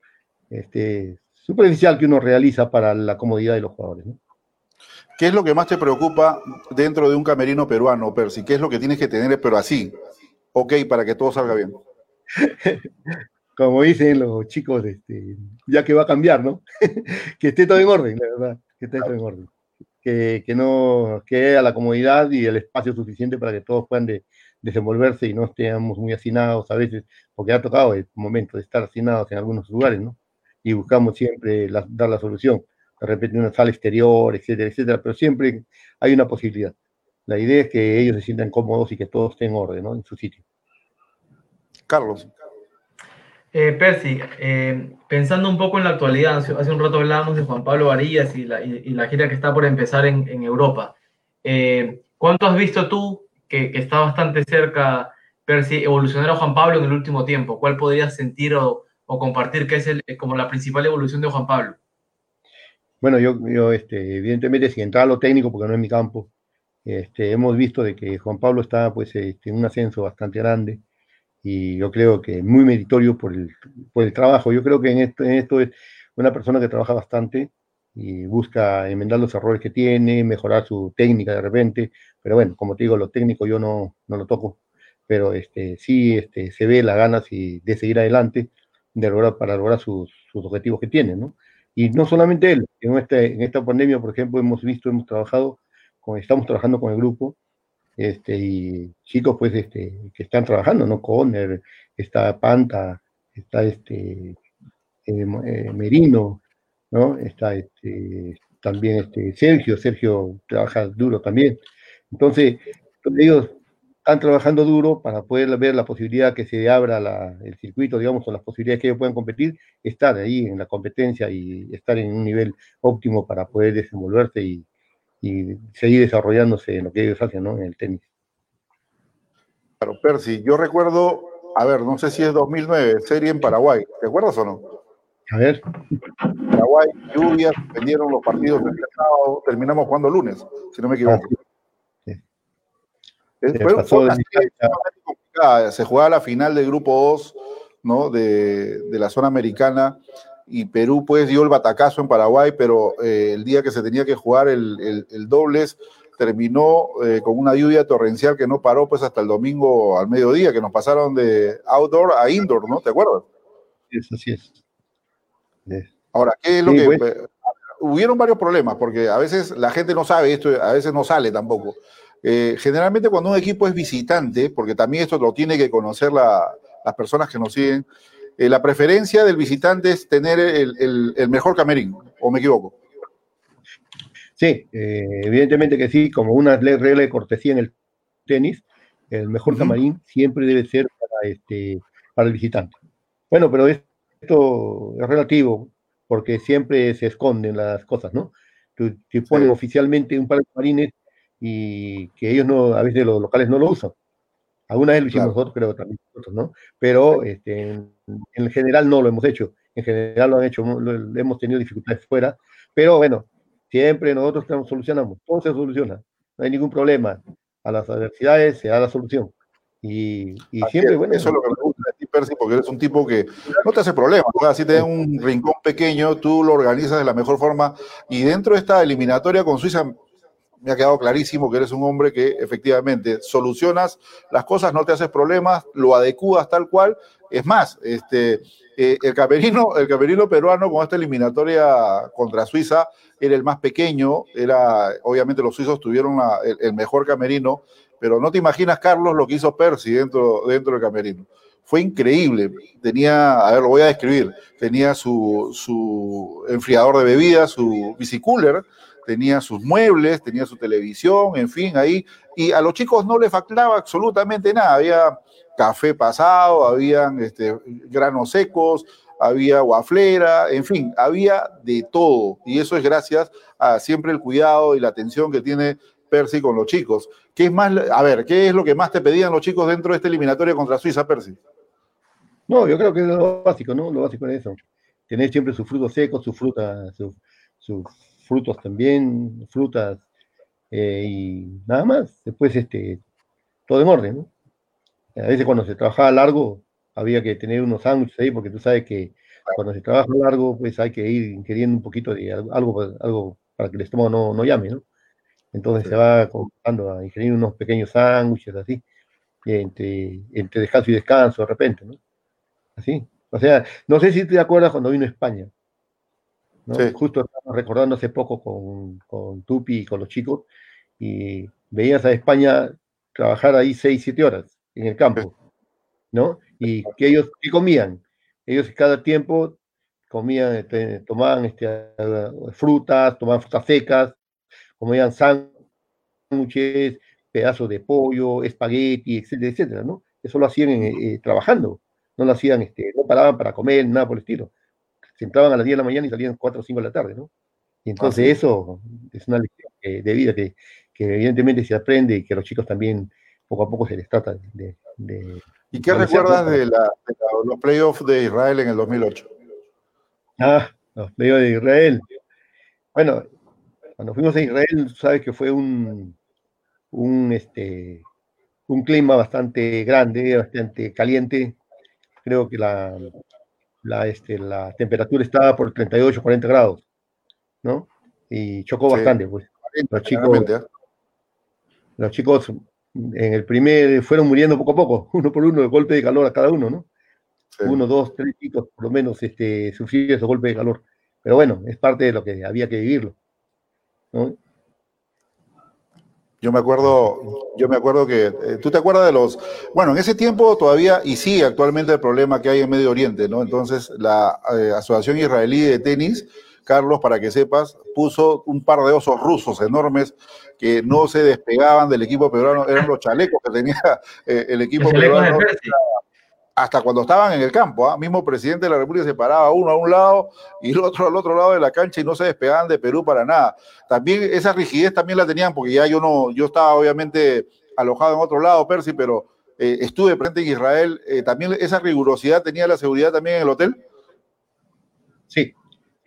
este, superficial que uno realiza para la comodidad de los jugadores, ¿no? ¿Qué es lo que más te preocupa dentro de un camerino peruano, Percy? ¿Qué es lo que tienes que tener, pero así? Ok, para que todo salga bien. como dicen los chicos, este, ya que va a cambiar, ¿no? que esté todo en orden, la verdad, que esté todo en orden. Que, que no que haya la comodidad y el espacio suficiente para que todos puedan desenvolverse y no estemos muy hacinados a veces, porque ha tocado el momento de estar hacinados en algunos lugares, ¿no? Y buscamos siempre dar la solución. De repente una sala exterior, etcétera, etcétera, pero siempre hay una posibilidad. La idea es que ellos se sientan cómodos y que todo esté en orden, ¿no? En su sitio. Carlos. Eh, Percy, eh, pensando un poco en la actualidad, hace, un rato hablábamos de Juan Pablo Varillas y la, gira que está por empezar en, Europa. Eh, ¿Cuánto has visto tú, que, está bastante cerca pero si evolucionar a Juan Pablo en el último tiempo, ¿cuál podrías sentir o, compartir que es como la principal evolución de Juan Pablo? Bueno, yo, yo este, evidentemente, si entrar a lo técnico, porque no es mi campo, este, hemos visto de que Juan Pablo está pues, este, en un ascenso bastante grande y yo creo que muy meritorio por el, por el trabajo. Yo creo que en esto, en esto es una persona que trabaja bastante y busca enmendar los errores que tiene, mejorar su técnica de repente, pero bueno, como te digo, lo técnico yo no, no lo toco, pero este, sí este, se ve las ganas y de seguir adelante de lograr, para lograr sus, sus objetivos que tiene, ¿no? Y no solamente él, en, este, en esta pandemia, por ejemplo, hemos visto, hemos trabajado, con, estamos trabajando con el grupo, este, y chicos pues este, que están trabajando, ¿no? Conner, está Panta, está este, eh, eh, Merino, ¿no? Está este, también este, Sergio, Sergio trabaja duro también. Entonces, ellos están trabajando duro para poder ver la posibilidad que se abra el circuito, digamos, o las posibilidades que ellos puedan competir, estar ahí en la competencia y estar en un nivel óptimo para poder desenvolverse y, seguir desarrollándose en lo que ellos hacen, ¿no? En el tenis. Claro, Percy, yo recuerdo, a ver, no sé si es 2009, serie en Paraguay, ¿te acuerdas o no? A ver. Paraguay, lluvias, vendieron los partidos el sábado, terminamos jugando lunes, si no me equivoco. Se jugaba la final del grupo 2 ¿no? de, la zona americana y Perú pues dio el batacazo en Paraguay, pero eh, el día que se tenía que jugar el, dobles terminó eh, con una lluvia torrencial que no paró pues hasta el domingo al mediodía, que nos pasaron de outdoor a indoor, ¿no? ¿Te acuerdas? Sí, así es. Ahora, ¿qué es lo que... Pues. Hubieron varios problemas, porque a veces la gente no sabe esto, a veces no sale tampoco. Eh, generalmente cuando un equipo es visitante, porque también esto lo tiene que conocer las personas que nos siguen, eh, la preferencia del visitante es tener el, mejor camerín, ¿o me equivoco? Sí, eh, evidentemente que sí, como una regla de cortesía en el tenis, el mejor camarín siempre debe ser para, este, para el visitante. Bueno, pero esto es relativo, porque siempre se esconden las cosas, ¿no? Te ponen oficialmente un par de camarines y que ellos no, a veces los locales no lo usan. Alguna vez lo hicimos nosotros, creo también nosotros, ¿no? Pero este, en, general no lo hemos hecho. En general lo han hecho, hemos tenido dificultades fuera, pero bueno, siempre nosotros solucionamos, todo se soluciona, no hay ningún problema. A las adversidades se da la solución. Y, siempre, bueno. Eso es lo que me gusta de ti, Percy, porque eres un tipo que no te hace problema. Si te un rincón pequeño, tú lo organizas de la mejor forma. Y dentro de esta eliminatoria con Suiza, me ha quedado clarísimo que eres un hombre que efectivamente solucionas las cosas, no te haces problemas, lo adecuas tal cual. Es más, este, eh, el, camerino, el camerino peruano con esta eliminatoria contra Suiza era el más pequeño, era, obviamente los suizos tuvieron el, mejor camerino, pero no te imaginas, Carlos, lo que hizo Percy dentro, dentro del camerino. Fue increíble. Tenía, a ver, lo voy a describir, tenía su, su enfriador de bebidas, su bicicooler, tenía sus muebles, tenía su televisión, en fin, ahí. Y a los chicos no les faltaba absolutamente nada. Había café pasado, habían este, granos secos, había guaflera, en fin, había de todo. Y eso es gracias a siempre el cuidado y la atención que tiene Percy con los chicos. ¿Qué es más, a ver, qué es lo que más te pedían los chicos dentro de esta eliminatoria contra Suiza, Percy? No, yo creo que es lo básico, ¿no? Lo básico es eso. Tener siempre sus frutos secos, sus frutas, sus frutos también, frutas eh, y nada más. Después, este, todo en orden, ¿no? A veces cuando se trabajaba largo, había que tener unos sándwiches ahí, porque tú sabes que cuando se trabaja largo, pues hay que ir ingiriendo un poquito de algo, algo para que el estómago no, no llame, ¿no? Entonces se va comenzando a ingerir unos pequeños sándwiches así, entre, entre descanso y descanso de repente, ¿no? Así. O sea, no sé si te acuerdas cuando vino a España. Justo estamos recordando hace poco con, con Tupi y con los chicos, y veías a España trabajar ahí 6, 7 horas en el campo, ¿no? Y que ellos, ¿qué comían? Ellos cada tiempo comían, este, tomaban este, frutas, tomaban frutas secas, comían sándwiches, pedazos de pollo, espagueti, etcétera, etcétera, ¿no? Eso lo hacían eh, trabajando, no lo hacían, este, no paraban para comer, nada por el estilo se entraban a las 10 de la mañana y salían 4 o 5 de la tarde, ¿no? Y entonces eso es una lección de vida que, evidentemente se aprende y que los chicos también poco a poco se les trata de... ¿Y qué recuerdas de, los playoffs de Israel en el 2008? Ah, los playoffs de Israel. Bueno, cuando fuimos a Israel, sabes que fue un, un, este, un clima bastante grande, bastante caliente. Creo que la, la, este, la temperatura estaba por 38, 40 grados, ¿no? Y chocó bastante, pues. Los chicos, ¿eh? los chicos en el primer fueron muriendo poco a poco, uno por uno, de golpe de calor a cada uno, ¿no? Uno, dos, tres chicos por lo menos este, sufrieron ese golpe de calor. Pero bueno, es parte de lo que había que vivirlo. ¿no? Yo me acuerdo, yo me acuerdo que, eh, tú te acuerdas de los, bueno, en ese tiempo todavía, y sí, actualmente el problema que hay en Medio Oriente, ¿no? Entonces, la eh, Asociación Israelí de Tenis, Carlos, para que sepas, puso un par de osos rusos enormes que no se despegaban del equipo peruano, eran los chalecos que tenía eh, el equipo peruano hasta cuando estaban en el campo. ¿ah? Mismo presidente de la República se paraba uno a un lado y el otro al otro lado de la cancha y no se despegaban de Perú para nada. También esa rigidez también la tenían porque ya yo no, yo estaba obviamente alojado en otro lado, Percy, pero eh, estuve presente en Israel. Eh, también esa rigurosidad tenía la seguridad también en el hotel. Sí,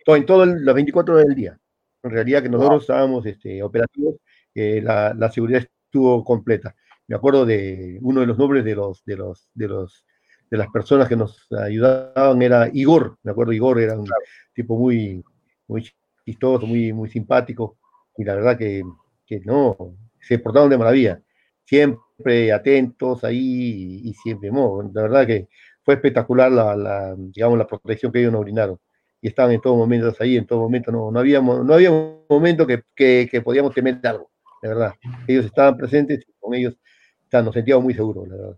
todo, en todas las 24 horas del día. En realidad que nosotros estábamos este, operativos, eh, la, la seguridad estuvo completa. Me acuerdo de uno de los nombres de los, de los, de los de las personas que nos ayudaban era Igor, me acuerdo, Igor era un tipo muy, muy chistoso, muy, muy simpático, y la verdad que, que no, se portaron de maravilla, siempre atentos ahí y, siempre, no, la verdad que fue espectacular la, la, digamos, la protección que ellos nos brindaron. Y estaban en todos momentos ahí, en todo momento, no, no, había, no había un momento que, que, que podíamos temer algo, de verdad. Ellos estaban presentes y con ellos nos sentíamos muy seguros, la verdad.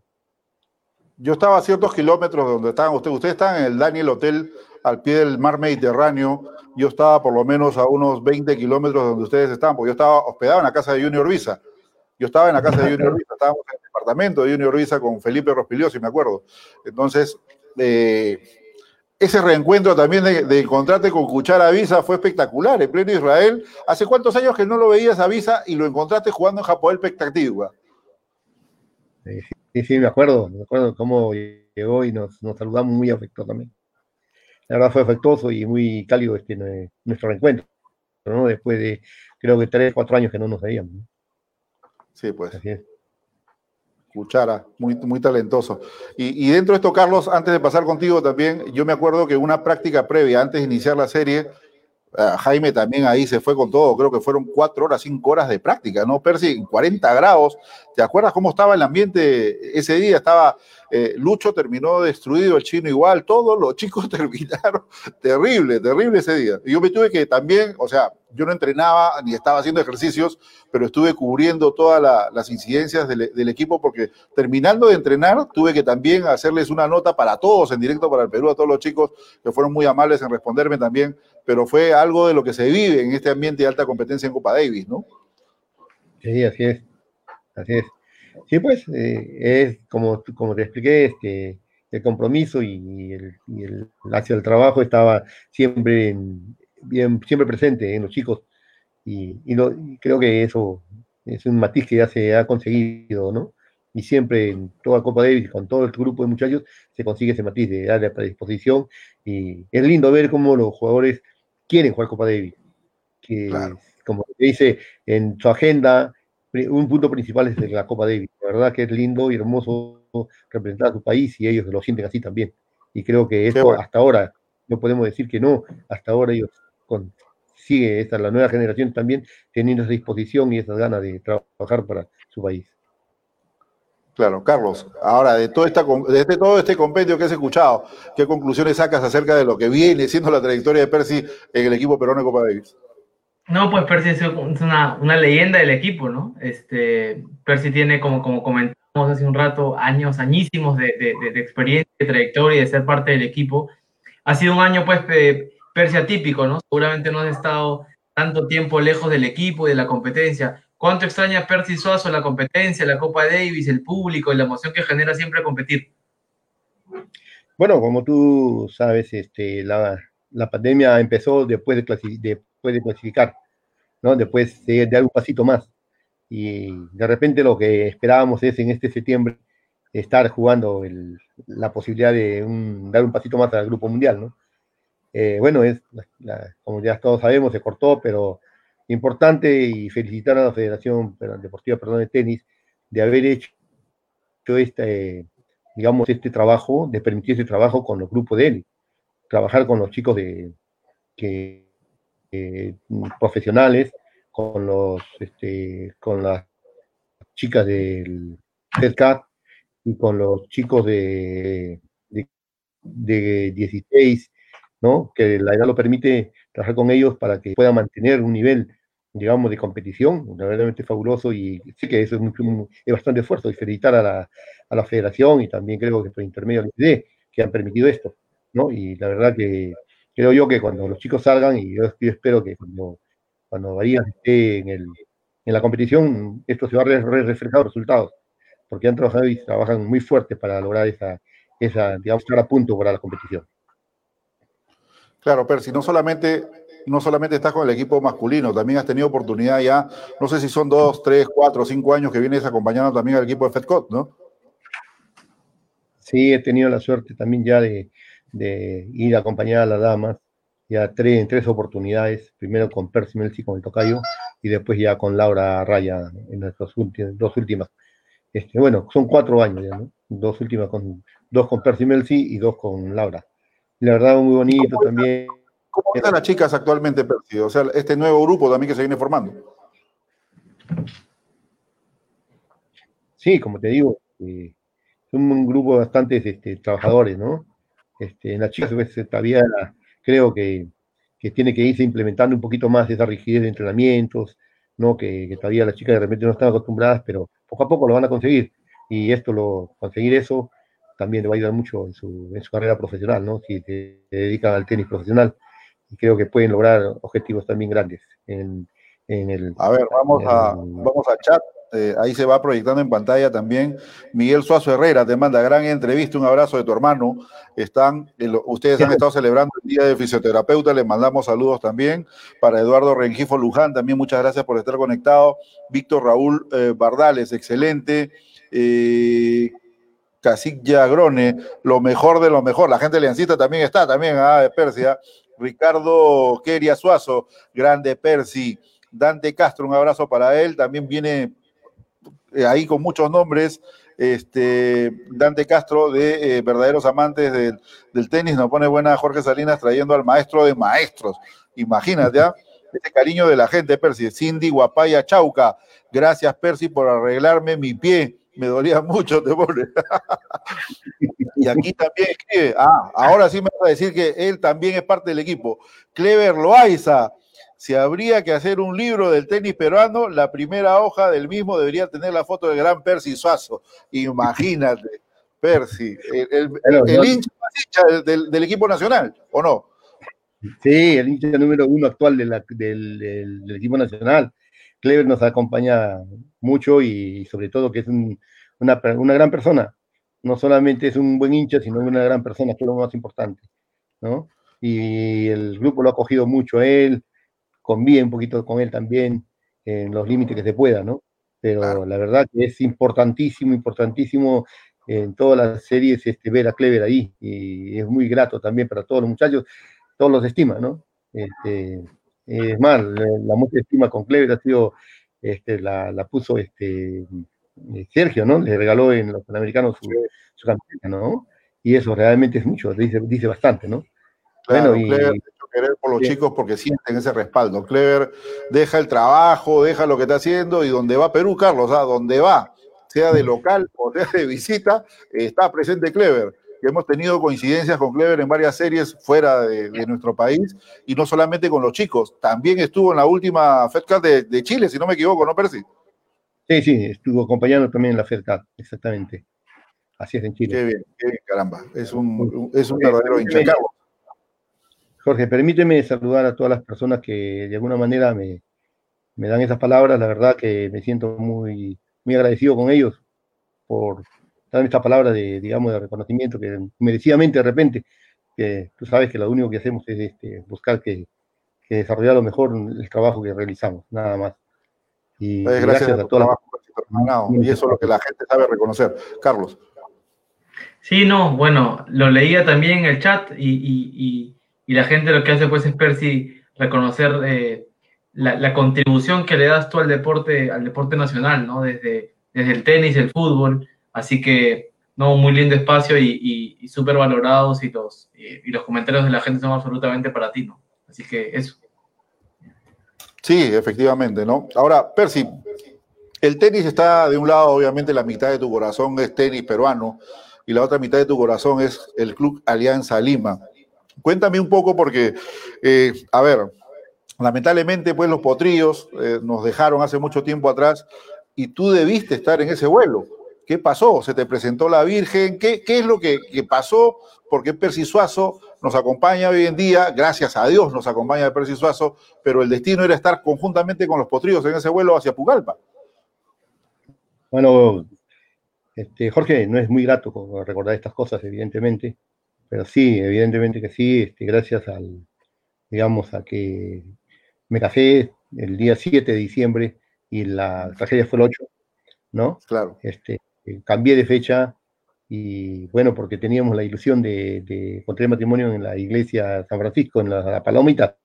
Yo estaba a ciertos kilómetros de donde estaban ustedes. Ustedes están en el Daniel Hotel al pie del mar Mediterráneo. Yo estaba por lo menos a unos 20 kilómetros de donde ustedes estaban, porque yo estaba hospedado en la casa de Junior Visa. Yo estaba en la casa de Junior Visa, estábamos en el departamento de Junior Visa con Felipe Rospilio, si me acuerdo. Entonces, eh, ese reencuentro también de, encontrarte con Cuchara Visa fue espectacular en pleno Israel. ¿Hace cuántos años que no lo veías a Visa y lo encontraste jugando en Japón Espectativa? Sí, Sí, me acuerdo, me acuerdo cómo llegó y nos, saludamos muy afectuosamente. La verdad fue afectuoso y muy cálido este, nuestro reencuentro, ¿no? Después de, creo que tres, cuatro años que no nos veíamos. Sí, pues. Así es. Cuchara, muy, muy talentoso. Y, y, dentro de esto, Carlos, antes de pasar contigo también, yo me acuerdo que una práctica previa, antes de iniciar la serie, Jaime también ahí se fue con todo, creo que fueron cuatro horas, cinco horas de práctica, ¿no? Percy, 40 grados, ¿te acuerdas cómo estaba el ambiente ese día? Estaba, eh, Lucho terminó destruido, el chino igual, todos los chicos terminaron, terrible, terrible ese día. Y yo me tuve que también, o sea, yo no entrenaba ni estaba haciendo ejercicios, pero estuve cubriendo todas las incidencias del, equipo porque terminando de entrenar tuve que también hacerles una nota para todos en directo para el Perú, a todos los chicos que fueron muy amables en responderme también, pero fue algo de lo que se vive en este ambiente de alta competencia en Copa Davis, ¿no? Sí, así es, así es. Sí, pues eh, es como, como te expliqué, este, el compromiso y, el, y el hacia el trabajo estaba siempre en, bien, siempre presente en los chicos y, creo que eso es un matiz que ya se ha conseguido, ¿no? Y siempre en toda Copa Davis, con todo el grupo de muchachos, se consigue ese matiz de darle predisposición y es lindo ver cómo los jugadores quieren jugar Copa Davis, que como te dice en su agenda, un punto principal es la Copa Davis. La verdad que es lindo y hermoso representar a tu país y ellos lo sienten así también. Y creo que esto hasta ahora, no podemos decir que no, hasta ahora ellos sigue esta, la nueva generación también teniendo esa disposición y esas ganas de trabajar para su país. Claro, Carlos, ahora de todo, de este, todo este compendio que has escuchado, ¿qué conclusiones sacas acerca de lo que viene siendo la trayectoria de Percy en el equipo peruano de Copa Davis? No, pues Percy es una, una, leyenda del equipo, ¿no? Este, Percy tiene, como, como comentamos hace un rato, años, añísimos de, de, de experiencia, de trayectoria, de ser parte del equipo. Ha sido un año, pues, Percy atípico, ¿no? Seguramente no has estado tanto tiempo lejos del equipo y de la competencia. ¿Cuánto extraña Percy Suazo la competencia, la Copa Davis, el público y la emoción que genera siempre competir? Bueno, como tú sabes, este, la, pandemia empezó después de, después de clasificar, ¿no? Después de, dar un pasito más. y de repente lo que esperábamos es en este septiembre estar jugando la posibilidad de dar un pasito más al Grupo Mundial, ¿no? Eh, bueno, es, como ya todos sabemos, se cortó, pero importante y felicitar a la Federación Deportiva perdón, de Tenis de haber hecho este, digamos, este trabajo, de permitir este trabajo con los grupos de él, trabajar con los chicos de, que, eh, profesionales, con los, este, con las chicas del CEDCAT y con los chicos de, de, de 16, ¿no? Que la edad lo permite trabajar con ellos para que puedan mantener un nivel digamos, de competición, verdaderamente fabuloso y sí que eso es, es bastante esfuerzo y felicitar a la, a la, federación y también creo que por intermedio del ICD que han permitido esto, ¿no? Y la verdad que creo yo que cuando los chicos salgan y yo, espero que cuando, cuando Bahía esté en, el, en la competición, esto se va a reflejar los resultados, porque han trabajado y trabajan muy fuerte para lograr esa, esa digamos, estar a punto para la competición. Claro, Percy, no solamente no solamente estás con el equipo masculino, también has tenido oportunidad ya, no sé si son dos, tres, cuatro, cinco años que vienes acompañando también al equipo de FedCot, ¿no? Sí, he tenido la suerte también ya de, ir a acompañar a las damas, ya tres, en tres oportunidades, primero con Percy Melzi, con el tocayo, y después ya con Laura Raya en las dos últimas. Este, bueno, son cuatro años. Dos últimas con, dos con Percy y dos con Laura. la verdad, muy bonito también ¿Cómo están las chicas actualmente, Percy? O sea, este nuevo grupo también que se viene formando. Sí, como te digo, eh, un grupo bastante este, trabajadores, ¿no? Este, en las chicas pues, todavía creo que, tiene que irse implementando un poquito más esa rigidez de entrenamientos, ¿no? Que, todavía las chicas de repente no están acostumbradas, pero poco a poco lo van a conseguir. Y esto, lo, conseguir eso, también le va a ayudar mucho en su, en su carrera profesional, ¿no? Si se dedican al tenis profesional y creo que pueden lograr objetivos también grandes en, el... A ver, vamos, a, vamos a chat. Eh, ahí se va proyectando en pantalla también. Miguel Suazo Herrera te manda gran entrevista, un abrazo de tu hermano. Están, ustedes han estado celebrando el Día de Fisioterapeuta, les mandamos saludos también. Para Eduardo Rengifo Luján, también muchas gracias por estar conectado. Víctor Raúl eh, Bardales, excelente. Eh, Cacique Yagrone, lo mejor de lo mejor. La gente de Leancita también está, también, ah, de Persia. Ricardo Keria Suazo, grande Percy, Dante Castro, un abrazo para él, también viene eh, ahí con muchos nombres, este, Dante Castro de eh, Verdaderos Amantes del, Tenis, nos pone buena Jorge Salinas trayendo al maestro de maestros, imagínate, ¿ah? ese cariño de la gente, Percy, Cindy Guapaya Chauca, gracias Percy por arreglarme mi pie, me dolía mucho, te pone. y aquí también escribe, ah, ahora sí me va a decir que él también es parte del equipo. Clever Loaiza, si habría que hacer un libro del tenis peruano, la primera hoja del mismo debería tener la foto del gran Percy Suazo. Imagínate, Percy, el, hincha, del, equipo nacional, ¿o no? Sí, el hincha número uno actual del, del equipo nacional. Clever nos acompaña mucho y sobre todo que es una, gran persona. No solamente es un buen hincha, sino una gran persona, que es lo más importante, ¿no? Y el grupo lo ha cogido mucho a él, convive un poquito con él también, en los límites que se pueda, ¿no? Pero la verdad que es importantísimo, importantísimo en todas las series este, ver a Clever ahí, y es muy grato también para todos los muchachos, todos los estima, ¿no? Este, es más, la mucha estima con Clever ha sido este, la, puso este, eh, Sergio, ¿no? Le regaló en los Panamericanos su, su camiseta, ¿no? Y eso realmente es mucho, dice, dice bastante, ¿no? bueno, y, Clever, querer por los chicos porque sienten ese respaldo. Clever deja el trabajo, deja lo que está haciendo y donde va Perú, Carlos, a donde va, sea de local o sea de visita, está presente Clever que hemos tenido coincidencias con Clever en varias series fuera de, nuestro país, y no solamente con los chicos, también estuvo en la última FedCat de, de Chile, si no me equivoco, ¿no, Percy? Sí, sí, estuvo acompañando también en la FedCat, exactamente. Así es en Chile. Qué bien, qué bien, caramba. Es un, es un verdadero hincha. Jorge, permíteme saludar a todas las personas que de alguna manera me, me dan esas palabras. La verdad que me siento muy, muy agradecido con ellos por, dar esta palabra de, digamos, de reconocimiento que merecidamente de repente, que tú sabes que lo único que hacemos es este, buscar que, que desarrollar lo mejor el trabajo que realizamos, nada más. Y gracias, a todos y eso es lo que la gente sabe reconocer. Carlos. Sí, no, bueno, lo leía también en el chat y, la gente lo que hace pues es Percy reconocer eh, la, contribución que le das tú al deporte, al deporte nacional, ¿no? Desde, desde el tenis, el fútbol, así que, no, muy lindo espacio y, y súper valorados y los, y los comentarios de la gente son absolutamente para ti, ¿no? Así que eso. Sí, efectivamente, ¿no? Ahora, Percy, el tenis está de un lado, obviamente, la mitad de tu corazón es tenis peruano y la otra mitad de tu corazón es el Club Alianza Lima. Cuéntame un poco porque, eh, a ver, lamentablemente, pues los potrillos eh, nos dejaron hace mucho tiempo atrás y tú debiste estar en ese vuelo. ¿Qué pasó? ¿Se te presentó la Virgen? ¿Qué, qué es lo que, que pasó? Porque Percy Suazo nos acompaña hoy en día, gracias a Dios nos acompaña Percy Suazo, pero el destino era estar conjuntamente con los potrillos en ese vuelo hacia Pugalpa. Bueno, este, Jorge, no es muy grato recordar estas cosas, evidentemente, pero sí, evidentemente que sí, este, gracias al, digamos, a que me casé el día 7 de diciembre y la tragedia fue el 8, ¿no? Claro. Este, cambié de fecha y bueno, porque teníamos la ilusión de, de contraer matrimonio en la iglesia San Francisco, en la, Palomita,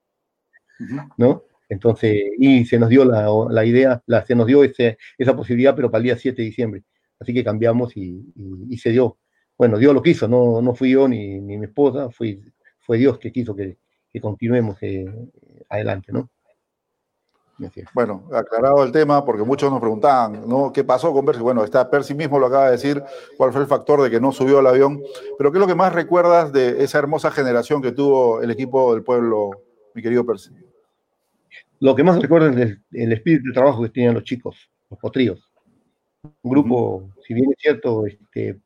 ¿no? Entonces, y se nos dio la, idea, la, se nos dio ese, esa posibilidad, pero para el día 7 de diciembre. Así que cambiamos y, se dio. Bueno, Dios lo quiso, no, no fui yo ni, mi esposa, fue, fue Dios que quiso que, continuemos eh, adelante, ¿no? Bueno, aclarado el tema, porque muchos nos preguntaban, ¿no? ¿Qué pasó con Percy? Bueno, está Percy mismo lo acaba de decir, cuál fue el factor de que no subió al avión, pero ¿qué es lo que más recuerdas de esa hermosa generación que tuvo el equipo del pueblo, mi querido Percy? Lo que más recuerdo es el, espíritu de trabajo que tenían los chicos, los potríos. Un grupo, si bien es cierto, este,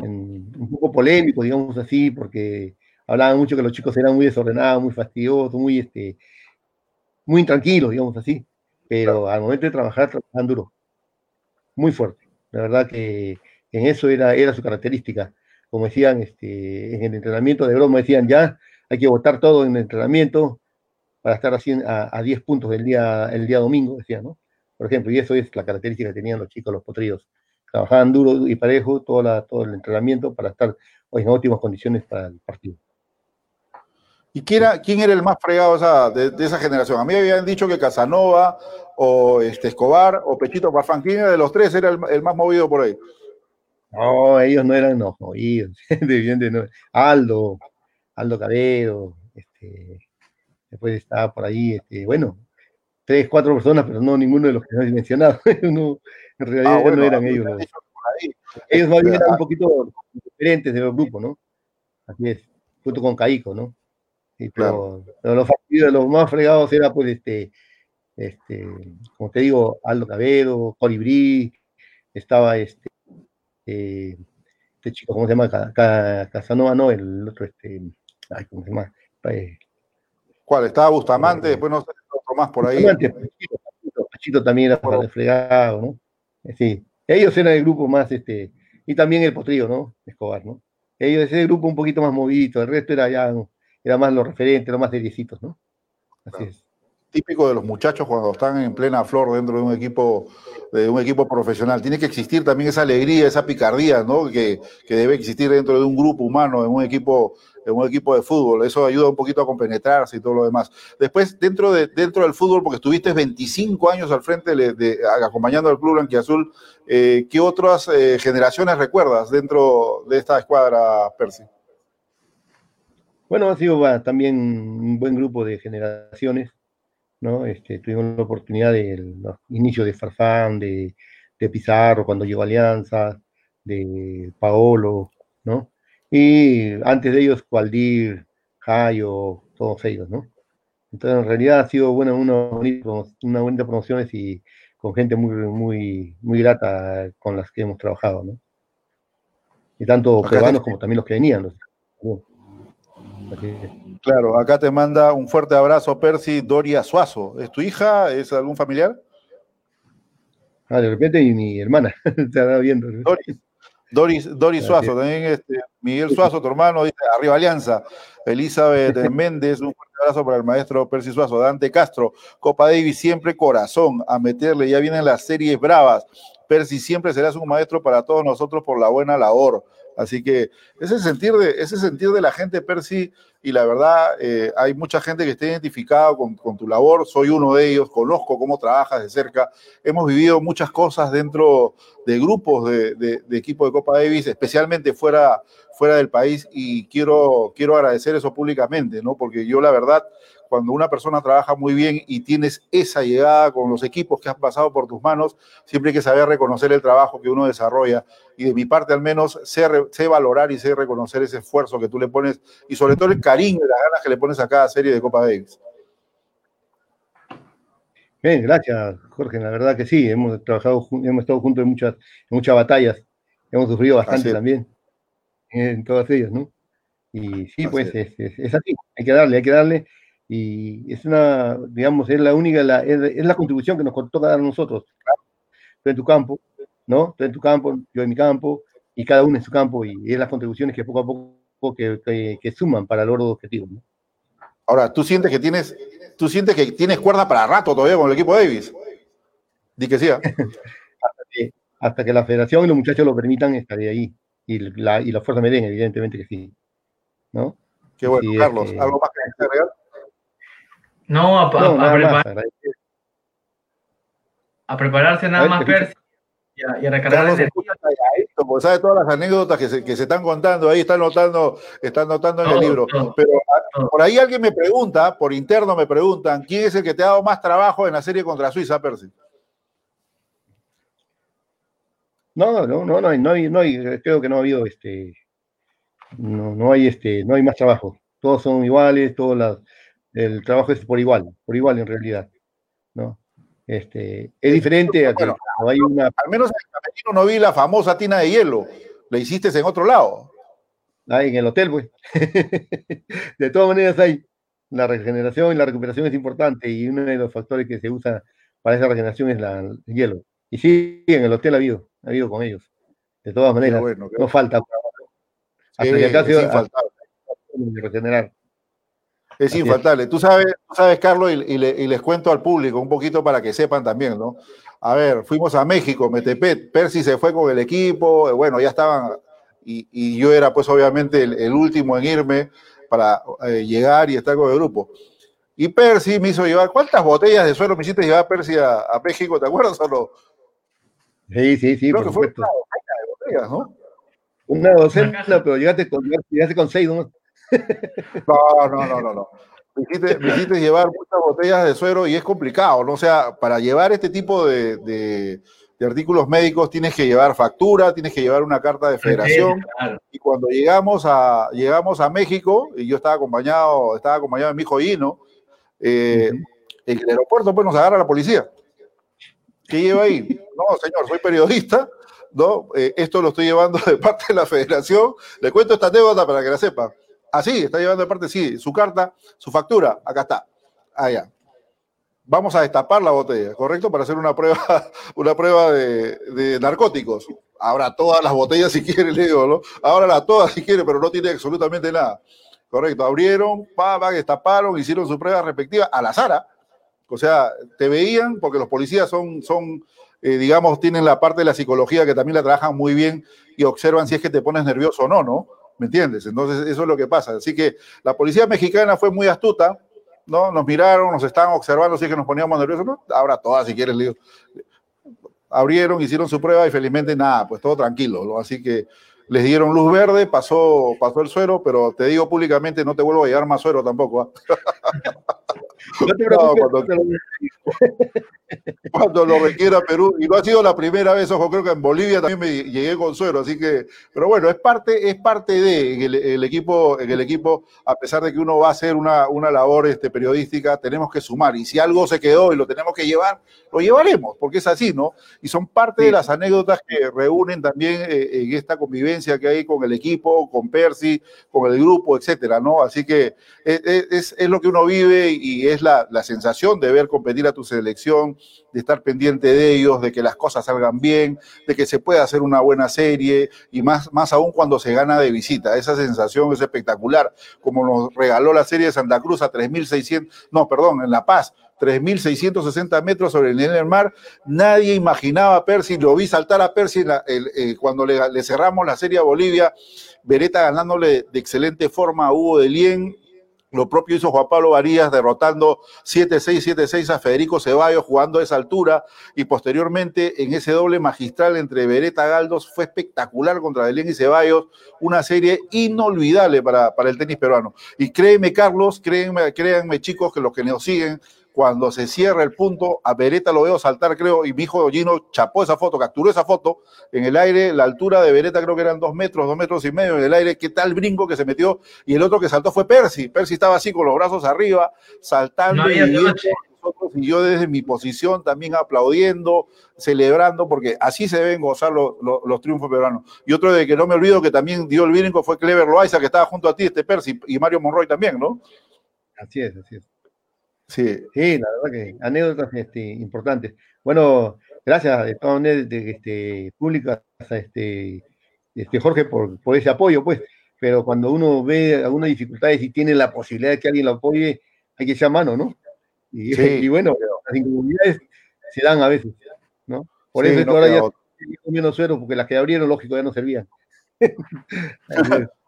un poco polémico, digamos así, porque hablaban mucho que los chicos eran muy desordenados, muy fastidiosos, muy, este, muy intranquilos, digamos así. Pero al momento de trabajar, trabajaban duro, muy fuerte. La verdad que en eso era, era su característica. Como decían, este, en el entrenamiento de broma decían ya, hay que votar todo en el entrenamiento, para estar así a, 10 puntos del día, el día domingo, decía, ¿no? Por ejemplo, y eso es la característica que tenían los chicos, los potrillos. Trabajaban duro y parejo todo, la, todo el entrenamiento para estar en óptimas condiciones para el partido. ¿Y quién era, quién era el más fregado de, esa generación? A mí me habían dicho que Casanova o este, Escobar o Pechito Parfán. ¿Quién de los tres era el, más movido por ahí? No, ellos no eran los movidos. Aldo, Aldo Cabero, este, Después estaba por ahí, este, bueno, tres, cuatro personas, pero no ninguno de los que no he mencionado. en realidad ah, no eran ellos. Ellos más bien eran un poquito diferentes de los grupos, ¿no? Así es, junto con Caico, ¿no? Pero, los, los más fregados era pues este, este, como te digo, Aldo Cabero, Colibrí, estaba este, eh, este chico, ¿cómo se llama? Casanova, no, el otro, este, ay, ¿cómo se llama? Eh, ¿Cuál? Estaba Bustamante, después no sé, otro más por ahí. Pachito, también era para fregado, ¿no? Eh, sí, ellos eran el grupo más, este, y también el potrillo, ¿no? Escobar, ¿no? Ellos, ese grupo un poquito más movido, el resto era ya, era más los referentes, los más seriecitos, ¿no? Así es típico de los muchachos cuando están en plena flor dentro de un equipo de un equipo profesional. Tiene que existir también esa alegría, esa picardía, ¿no? Que, que, debe existir dentro de un grupo humano, en un equipo, en un equipo de fútbol. Eso ayuda un poquito a compenetrarse y todo lo demás. Después, dentro, de, dentro del fútbol, porque estuviste 25 años al frente de, acompañando al Club Blanquiazul, eh, ¿qué otras eh, generaciones recuerdas dentro de esta escuadra, Percy? Bueno, ha sido también un buen grupo de generaciones ¿no? Este, tuvimos la oportunidad de los inicios de Farfán, de, Pizarro, cuando llegó Alianza, de Paolo, ¿no? Y antes de ellos, Cualdir, Jayo, todos ellos, ¿no? Entonces, en realidad ha sido bueno, una, una buena promociones y con gente muy, muy, muy grata con las que hemos trabajado, ¿no? Y tanto peruanos como también los que venían. ¿no? Claro, acá te manda un fuerte abrazo Percy Doria Suazo. ¿Es tu hija? ¿Es algún familiar? Ah, de repente y mi hermana está viendo. Doris, Doris Suazo, también este, Miguel Suazo, tu hermano, dice, arriba Alianza. Elizabeth Méndez, un fuerte abrazo para el maestro Percy Suazo. Dante Castro, Copa Davis, siempre corazón, a meterle, ya vienen las series bravas. Percy siempre serás un maestro para todos nosotros por la buena labor. Así que ese sentir de, ese sentir de la gente, Percy, y la verdad, eh, hay mucha gente que está identificada con, tu labor, soy uno de ellos, conozco cómo trabajas de cerca, hemos vivido muchas cosas dentro de grupos de, de, equipo de Copa Davis, especialmente fuera, fuera del país, y quiero, quiero agradecer eso públicamente, ¿no? Porque yo la verdad cuando una persona trabaja muy bien y tienes esa llegada con los equipos que han pasado por tus manos, siempre hay que saber reconocer el trabajo que uno desarrolla. Y de mi parte, al menos, sé, sé valorar y sé reconocer ese esfuerzo que tú le pones y sobre todo el cariño y las ganas que le pones a cada serie de Copa Davis. Bien, gracias, Jorge. La verdad que sí, hemos trabajado, hemos estado juntos en muchas, muchas batallas, hemos sufrido bastante también en todas ellas, ¿no? Y sí, pues es. es, así, hay que darle, hay que darle y es una, digamos, es la única, la, es, la contribución que nos toca dar a nosotros. Tú en tu campo, ¿no? Tú en tu campo, yo en mi campo, y cada uno en su campo, y es las contribuciones que poco a poco que, que, suman para lograr objetivo. ¿no? Ahora, ¿tú sientes que tienes, tú sientes que tienes cuerda para rato todavía con el equipo Davis? Di que sí. ¿ah? hasta, que, hasta que la federación y los muchachos lo permitan, estaré ahí. Y la, y la fuerza me den, evidentemente que sí. ¿No? Qué bueno, Carlos. ¿Algo más que agregar? No, a, preparar, a prepararse nada más, Percy, y a, y a recargar porque sabe todas las anécdotas que se, que se, están contando ahí, están notando, están notando en el libro. Pero ah, por ahí alguien me pregunta, por interno me preguntan, ¿quién es el que te ha dado más trabajo en la serie contra Suiza, Percy? No, no, no, no hay, no hay, no hay, creo que no ha habido este, no, no hay este, no hay más trabajo. Todos son iguales, todas las, el trabajo es por igual, por igual en realidad, ¿no? Este, es diferente a que hay una... Al menos en el camerino no vi la famosa tina de hielo, la hiciste en otro lado. Ahí en el hotel, pues. de todas maneras hay, la regeneración y la recuperación es importante y uno de los factores que se usa para esa regeneración es la, el hielo. Y sí, en el hotel ha habido, ha habido con ellos. De todas maneras, no falta. Hasta que acá se regenerar. Es infaltable. Tú sabes, sabes Carlos, y, les cuento al público un poquito para que sepan también, ¿no? A ver, fuimos a México, Metepet, Percy se fue con el equipo, eh, bueno, ya estaban, y, yo era pues obviamente el, último en irme para eh, llegar y estar con el grupo. Y Percy me hizo llevar, ¿cuántas botellas de suelo me hiciste llevar Percy a, México? ¿Te acuerdas o no? Sí, sí, sí. Creo que fue una docena de botellas, ¿no? Una docena, pero llegaste con, llegaste con seis, ¿no? No, no, no, no, no. Me hiciste, llevar muchas botellas de suero y es complicado, ¿no? O sea, para llevar este tipo de, artículos médicos tienes que llevar factura, tienes que llevar una carta de federación. Y cuando llegamos a, llegamos a México, y yo estaba acompañado, estaba acompañado de mi hijo Hino, eh, en el aeropuerto pues nos agarra la policía. ¿Qué lleva ahí? No, señor, soy periodista, ¿no? Eh, esto lo estoy llevando de parte de la federación. Le cuento esta anécdota para que la sepa. Ah, sí, está llevando de parte, sí, su carta, su factura, acá está. Allá. Vamos a destapar la botella, ¿correcto? Para hacer una prueba, una prueba de, narcóticos. Ahora todas las botellas si quiere, le digo, ¿no? Ahora todas si quiere, pero no tiene absolutamente nada. Correcto, abrieron, pa, pa, destaparon, hicieron su prueba respectiva a la Sara. O sea, te veían, porque los policías son, son eh, digamos, tienen la parte de la psicología que también la trabajan muy bien y observan si es que te pones nervioso o no, ¿no? ¿Me entiendes? Entonces, eso es lo que pasa. Así que la policía mexicana fue muy astuta, ¿no? Nos miraron, nos estaban observando, así que nos poníamos nerviosos, ¿no? Ahora todas, si quieres, digo. Abrieron, hicieron su prueba y felizmente nada, pues todo tranquilo. Así que les dieron luz verde, pasó, pasó el suero, pero te digo públicamente, no te vuelvo a llevar más suero tampoco. cuando, lo requiera Perú, y no ha sido la primera vez, ojo, creo que en Bolivia también me llegué con suero, así que, pero bueno, es parte, es parte de el, equipo, en el equipo, a pesar de que uno va a hacer una, una labor este, periodística, tenemos que sumar, y si algo se quedó y lo tenemos que llevar, lo llevaremos, porque es así, ¿no? Y son parte de las anécdotas que reúnen también eh, en esta convivencia que hay con el equipo, con Percy, con el grupo, etcétera, ¿no? Así que es, es, es lo que uno vive y es la, sensación de ver competir a tu selección, de estar pendiente de ellos, de que las cosas salgan bien, de que se pueda hacer una buena serie y más, más aún cuando se gana de visita. Esa sensación es espectacular, como nos regaló la serie de Santa Cruz a 3.600, no, perdón, en La Paz, 3.660 metros sobre el nivel del mar. Nadie imaginaba a Percy, lo vi saltar a Percy eh, cuando le, cerramos la serie a Bolivia, Beretta ganándole de excelente forma a Hugo de Lien, lo propio hizo Juan Pablo Varías derrotando 7-6, 7-6 a Federico Ceballos jugando a esa altura y posteriormente en ese doble magistral entre Beretta Galdos fue espectacular contra Belén y Ceballos, una serie inolvidable para, para el tenis peruano. Y créeme Carlos, créanme, créanme chicos que los que nos siguen, cuando se cierra el punto, a Beretta lo veo saltar, creo, y mi hijo Gino chapó esa foto, capturó esa foto en el aire, la altura de Beretta creo que eran dos metros, dos metros y medio en el aire, qué tal brinco que se metió, y el otro que saltó fue Percy, Percy estaba así con los brazos arriba, saltando, y, y yo desde mi posición también aplaudiendo, celebrando, porque así se deben gozar los, los, triunfos peruanos. Y otro de que no me olvido que también dio el brinco fue Clever Loaiza, que estaba junto a ti, este Percy, y Mario Monroy también, ¿no? Así es, así es. Sí. sí, la verdad que anécdotas este, importantes. Bueno, gracias de todas maneras este, públicas a este, este Jorge por, por ese apoyo, pues. Pero cuando uno ve algunas dificultades y tiene la posibilidad de que alguien lo apoye, hay que echar mano, ¿no? Y, y bueno, las incomodidades se dan a veces, ¿no? Por eso no, ahora ya comiendo suero, porque las que abrieron, lógico, ya no servían.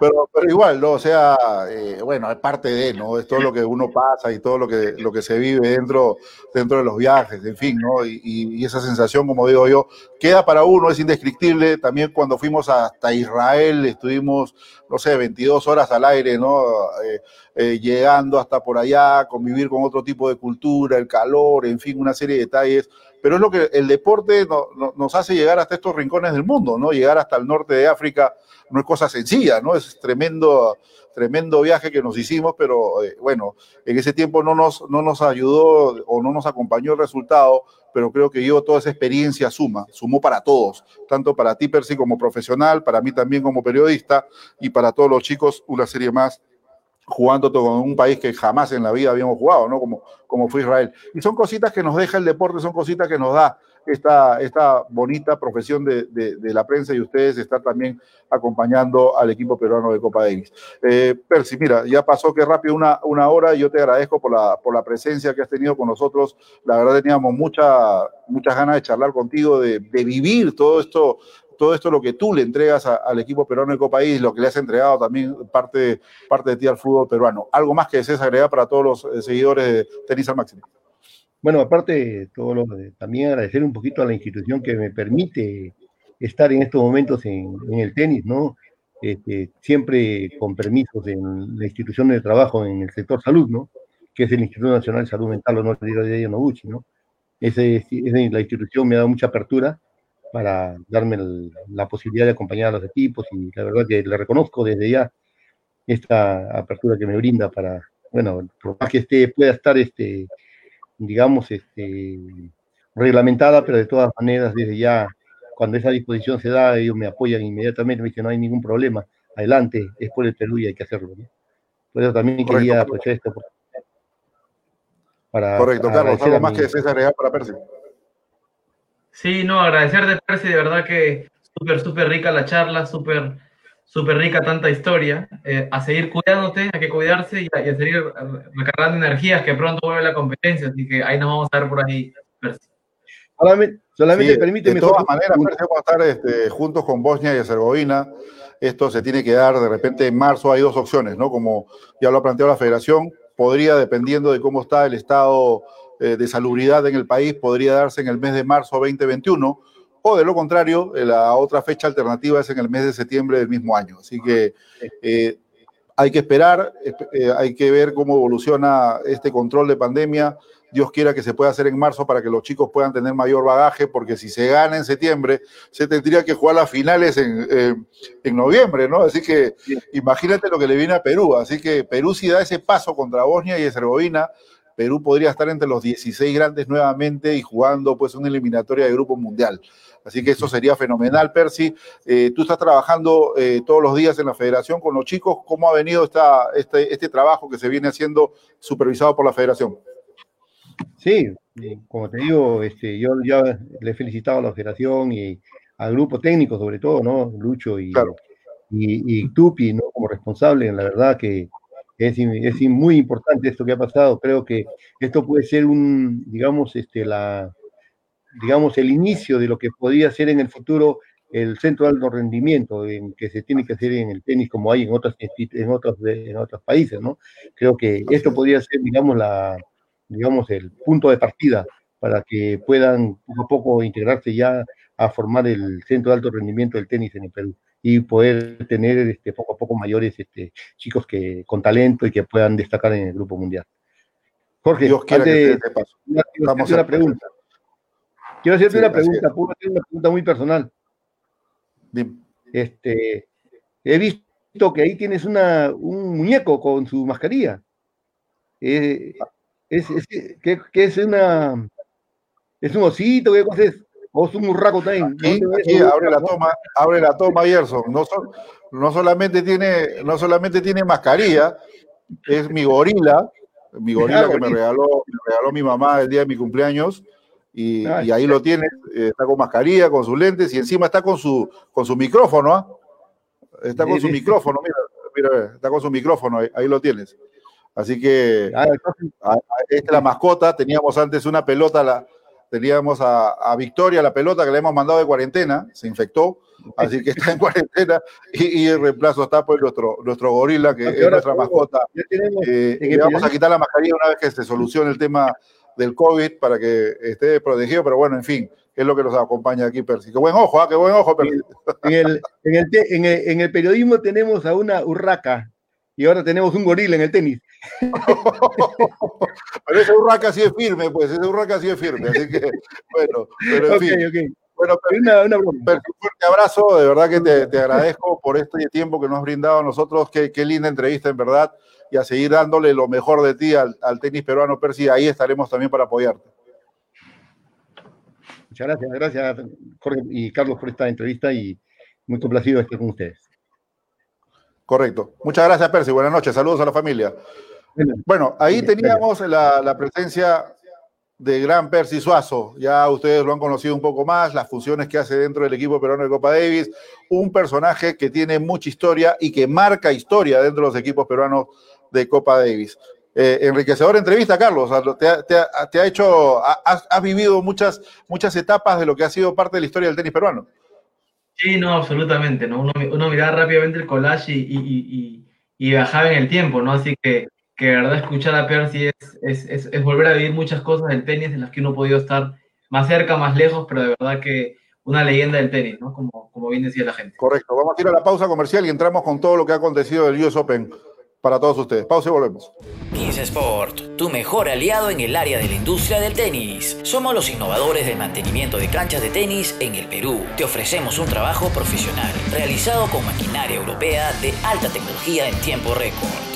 pero, pero igual, ¿no? O sea, eh, bueno, es parte de, ¿no? Es todo lo que uno pasa y todo lo que, lo que se vive dentro, dentro de los viajes, en fin, ¿no? Y, y, esa sensación, como digo yo, queda para uno, es indescriptible. También cuando fuimos hasta Israel, estuvimos, no sé, 22 horas al aire, ¿no? Eh, eh, llegando hasta por allá, convivir con otro tipo de cultura, el calor, en fin, una serie de detalles pero es lo que el deporte nos hace llegar hasta estos rincones del mundo, ¿no? Llegar hasta el norte de África no es cosa sencilla, ¿no? Es tremendo, tremendo viaje que nos hicimos, pero eh, bueno, en ese tiempo no nos, no nos ayudó o no nos acompañó el resultado, pero creo que yo toda esa experiencia suma, sumó para todos, tanto para ti, Percy, como profesional, para mí también como periodista, y para todos los chicos, una serie más jugando con un país que jamás en la vida habíamos jugado, ¿no? Como, como fue Israel. Y son cositas que nos deja el deporte, son cositas que nos da esta, esta bonita profesión de, la prensa y ustedes están también acompañando al equipo peruano de Copa Davis. Eh, Percy, mira, ya pasó que rápido una, una hora y yo te agradezco por la, por la presencia que has tenido con nosotros. La verdad teníamos mucha, muchas ganas de charlar contigo, de, de vivir todo esto todo esto lo que tú le entregas al equipo peruano de Copa y lo que le has entregado también parte, parte de ti al fútbol peruano. ¿Algo más que desees agregar para todos los eh, seguidores de Tenis al Máximo? Bueno, aparte, todo lo, también agradecer un poquito a la institución que me permite estar en estos momentos en, el tenis, ¿no? Este, siempre con permisos en la institución de trabajo en el sector salud, ¿no? Que es el Instituto Nacional de Salud Mental, no de Noguchi, ¿no? Ese, ese, la institución me ha dado mucha apertura para darme la posibilidad de acompañar a los equipos y la verdad que le reconozco desde ya esta apertura que me brinda para, bueno, por más que esté, pueda estar, este, digamos, este, reglamentada, pero de todas maneras desde ya, cuando esa disposición se da, ellos me apoyan inmediatamente, me dicen no hay ningún problema, adelante, es por el Perú y hay que hacerlo. Por eso también quería aprovechar esto. Para, Correcto, Carlos, algo más que César para Percy. Sí, no, agradecerte, Percy, de verdad que súper, súper rica la charla, súper, súper rica tanta historia. Eh, a seguir cuidándote, hay que cuidarse y a, seguir recargando energías, que pronto vuelve la competencia, así que ahí nos vamos a ver por ahí, Percy. Solamente, solamente permíteme. De todas maneras, Percy, vamos a estar este, juntos con Bosnia y Herzegovina. Esto se tiene que dar de repente en marzo. Hay dos opciones, ¿no? Como ya lo ha planteado la federación, podría, dependiendo de cómo está el estado de salubridad en el país podría darse en el mes de marzo 2021 o de lo contrario, eh, la otra fecha alternativa es en el mes de septiembre del mismo año. Así que eh, hay que esperar, hay que ver cómo evoluciona este control de pandemia. Dios quiera que se pueda hacer en marzo para que los chicos puedan tener mayor bagaje, porque si se gana en septiembre, se tendría que jugar las finales en, en noviembre, ¿no? Así que imagínate lo que le viene a Perú. Así que Perú si da ese paso contra Bosnia y Herzegovina, Perú podría estar entre los 16 grandes nuevamente y jugando pues una eliminatoria de grupo mundial. Así que eso sería fenomenal, Percy. Eh, tú estás trabajando eh, todos los días en la federación con los chicos. ¿Cómo ha venido esta, este, este trabajo que se viene haciendo supervisado por la federación? Sí, como te digo, este, yo ya le he felicitado a la federación y al grupo técnico sobre todo, ¿no? Lucho y, y, Tupi, ¿no? Como responsable, la verdad que es, es, muy importante esto que ha pasado. Creo que esto puede ser un, digamos, este, la, digamos, el inicio de lo que podría ser en el futuro el centro de alto rendimiento en que se tiene que hacer en el tenis como hay en otras en otros en otros países, ¿no? Creo que esto podría ser, digamos, la digamos el punto de partida para que puedan poco a poco integrarse ya a formar el centro de alto rendimiento del tenis en el Perú y poder tener este, poco a poco mayores este, chicos que con talento y que puedan destacar en el grupo mundial. Jorge, Dios quiera que te paso. Vamos a una pregunta. Quiero hacerte una pregunta, puedo hacer una pregunta muy personal. Este, he visto que ahí tienes una, un muñeco con su mascarilla. Eh, es, es, ¿qué, es una es un osito? ¿Qué cosa es? ¿O un urraco también? abre la toma, abre la toma, Gerson. No, no, solamente tiene, no solamente tiene mascarilla, es mi gorila, mi gorila que me regaló, me regaló mi mamá el día de mi cumpleaños y, ahí lo tiene, eh, está con mascarilla, con sus lentes y encima está con su, con su micrófono, ¿ah? Está con su micrófono, mira, mira, está con su micrófono, ahí, lo tienes. Así que ah, esta es la mascota, teníamos antes una pelota, la, teníamos a, Victoria, la pelota que le hemos mandado de cuarentena, se infectó, así que está en cuarentena y, el reemplazo está pues nuestro, nuestro gorila, que es nuestra mascota. Eh, le vamos a quitar la mascarilla una vez que se solucione el tema del COVID para que esté protegido, pero bueno, en fin, es lo que nos acompaña aquí, Percy. Qué buen ojo, ¿ah? qué buen ojo, Percy. En el, en, el en, el, periodismo tenemos a una urraca y ahora tenemos un gorila en el tenis. pero ese urraca sí es firme, pues, ese urraca sí es firme, así que, bueno, pero en fin. Bueno, una, una un fuerte abrazo, de verdad que te, te, agradezco por este tiempo que nos has brindado a nosotros, qué, qué linda entrevista en verdad y a seguir dándole lo mejor de ti al, tenis peruano, Percy. Ahí estaremos también para apoyarte. Muchas gracias, gracias Jorge y Carlos por esta entrevista y muy complacido de estar con ustedes. Correcto. Muchas gracias, Percy. Buenas noches. Saludos a la familia. Bueno, ahí teníamos la, la presencia de gran Percy Suazo. Ya ustedes lo han conocido un poco más, las funciones que hace dentro del equipo peruano de Copa Davis. Un personaje que tiene mucha historia y que marca historia dentro de los equipos peruanos de Copa Davis. Eh, enriquecedora entrevista, Carlos. Te, ha, hecho, has, vivido muchas, muchas etapas de lo que ha sido parte de la historia del tenis peruano. Sí, no, absolutamente. ¿no? Uno, uno miraba rápidamente el collage y, y, bajaba en el tiempo, ¿no? Así que, que de verdad escuchar a Percy es, es, es, volver a vivir muchas cosas del tenis en las que uno ha podido estar más cerca, más lejos, pero de verdad que una leyenda del tenis, ¿no? Como, como bien decía la gente. Correcto. Vamos a ir a la pausa comercial y entramos con todo lo que ha acontecido del US Open para todos ustedes. Pausa y volvemos. 15 Sport, tu mejor aliado en el área de la industria del tenis. Somos los innovadores del mantenimiento de canchas de tenis en el Perú. Te ofrecemos un trabajo profesional realizado con maquinaria europea de alta tecnología en tiempo récord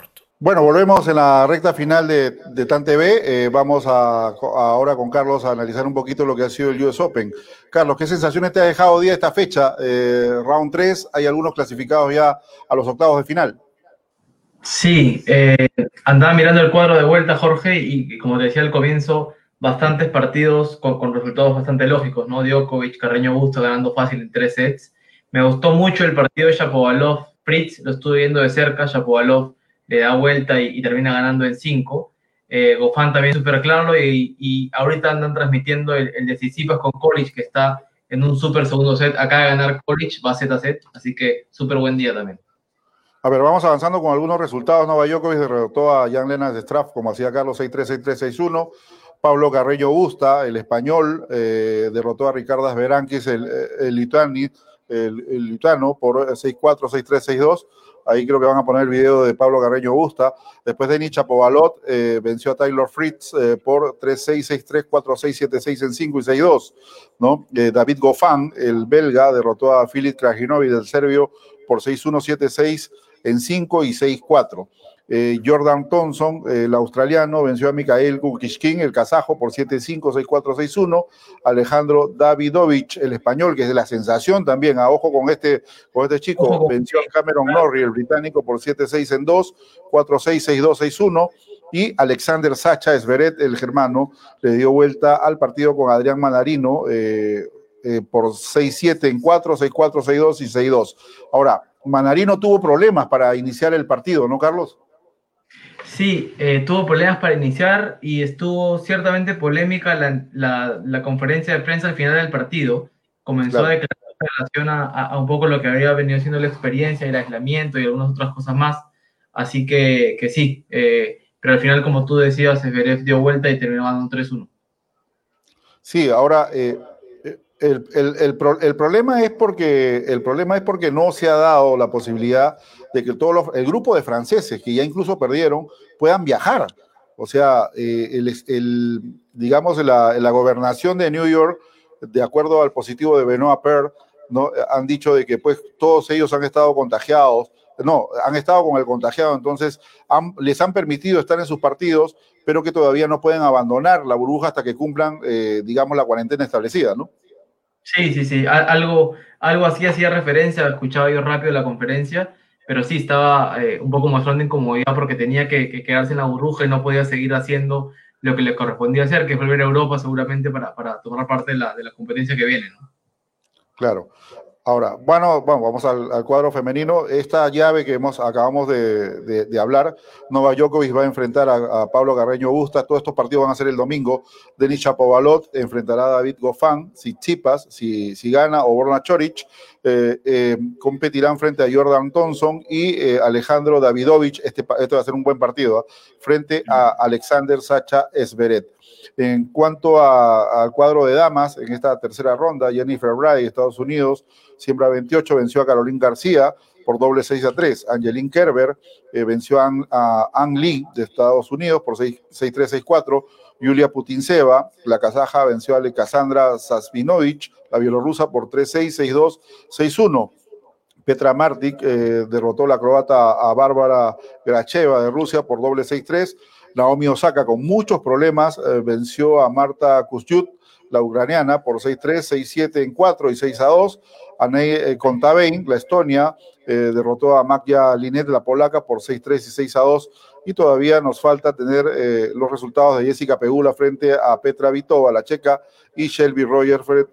Bueno, volvemos en la recta final de, de TAN TV. Eh, vamos a, ahora con Carlos a analizar un poquito lo que ha sido el US Open. Carlos, ¿qué sensaciones te ha dejado día esta fecha? Eh, round 3, hay algunos clasificados ya a los octavos de final. Sí, eh, andaba mirando el cuadro de vuelta, Jorge, y como te decía al comienzo, bastantes partidos con, resultados bastante lógicos, ¿no? Djokovic, Carreño Busto ganando fácil en tres sets. Me gustó mucho el partido de Shapovalov-Fritz, lo estuve viendo de cerca, Shapovalov le da vuelta y, termina ganando en 5. Eh, Gofán también súper claro y, ahorita andan transmitiendo el, el decisivo con College que está en un súper segundo set. Acaba de ganar College, va set a set, así que súper buen día también. A ver, vamos avanzando con algunos resultados. Nova Djokovic derrotó a Jan Lennart de Straff, como hacía Carlos 6-3, 6-3, 6-1. Pablo Carreño Busta, el español, eh, derrotó a Ricardo Berankis, el, el, el, el Lutano, por 6-4, 6-3, 6-2. Ahí creo que van a poner el video de Pablo Carreño Busta. Después de Nicha Povalot eh, venció a Taylor Fritz eh, por 3-6, 6-3, 4-6, 7-6 en 5 y 6-2. ¿no? Eh, David Goffin, el belga, derrotó a Filip Krajinovic del serbio por 6-1, 7-6 en 5 y 6-4. Eh, Jordan Thompson, el australiano, venció a Mikhail Kukishkin, el kazajo, por 7-5, 6-4, 6-1. Alejandro Davidovich, el español, que es de la sensación también, a ojo con este, con este chico, venció a Cameron Norrie, el británico, por 7-6 en 2, 4-6, 6-2, 6-1. Y Alexander Sacha Esberet, el germano, le dio vuelta al partido con Adrián Manarino eh, eh, por 6-7 en 4, 6-4, 6-2 y 6-2. Ahora, Manarino tuvo problemas para iniciar el partido, ¿no, Carlos? Sí, eh, tuvo problemas para iniciar y estuvo ciertamente polémica la, la, la, conferencia de prensa al final del partido. Comenzó claro. a declarar en relación a, a, un poco lo que había venido siendo la experiencia, el aislamiento y algunas otras cosas más. Así que, que sí, eh, pero al final, como tú decías, Zverev dio vuelta y terminó ganando 3-1. Sí, ahora eh, el, el, el, el, problema es porque el problema es porque no se ha dado la posibilidad de que todo los, el grupo de franceses que ya incluso perdieron puedan viajar. O sea, eh, el, digamos, la, la, gobernación de New York, de acuerdo al positivo de Benoit Per, ¿no? han dicho de que pues todos ellos han estado contagiados, no, han estado con el contagiado, entonces han, les han permitido estar en sus partidos, pero que todavía no pueden abandonar la burbuja hasta que cumplan, eh, digamos, la cuarentena establecida, ¿no? Sí, sí, sí, algo, algo así hacía referencia, escuchaba yo rápido la conferencia, pero sí estaba eh, un poco mostrando incomodidad porque tenía que, que, quedarse en la burbuja y no podía seguir haciendo lo que le correspondía hacer, que es volver a Europa seguramente para, para tomar parte de la, de la competencia que viene. ¿no? Claro. Ahora, bueno, bueno vamos al, cuadro femenino. Esta llave que hemos, acabamos de, hablar, Nova Djokovic va a enfrentar a, Pablo Carreño Busta. Todos estos partidos van a ser el domingo. Denis Chapovalot enfrentará a David Goffin, si Chipas, si, si gana, o Borna Choric. Eh, eh, competirán frente a Jordan Thompson y eh, Alejandro Davidovich. Este, este, va a ser un buen partido, ¿eh? frente a Alexander Sacha Esberet. En cuanto al cuadro de damas, en esta tercera ronda, Jennifer Brady, Estados Unidos, siembra 28, venció a Caroline García por doble 6 a 3. Angeline Kerber eh, venció a, a Ang Lee de Estados Unidos por 6-3, 6-4. Yulia Putinseva, la kazaja, venció a Alexandra Sasvinovich, la bielorrusa, por 3-6, 6-2, 6-1. Petra Martik eh, derrotó la croata a Bárbara Gracheva de Rusia por doble 6-3. Naomi Osaka, con muchos problemas, eh, venció a Marta Kustyut, la ucraniana, por 6-3, 6-7 en 4 y 6-2. Anei eh, Contavein, la Estonia, eh, derrotó a Magia Linet, la polaca, por 6-3 y 6-2. Y todavía nos falta tener eh, los resultados de Jessica Pegula frente a Petra Vitova, la checa, y Shelby Rogers frente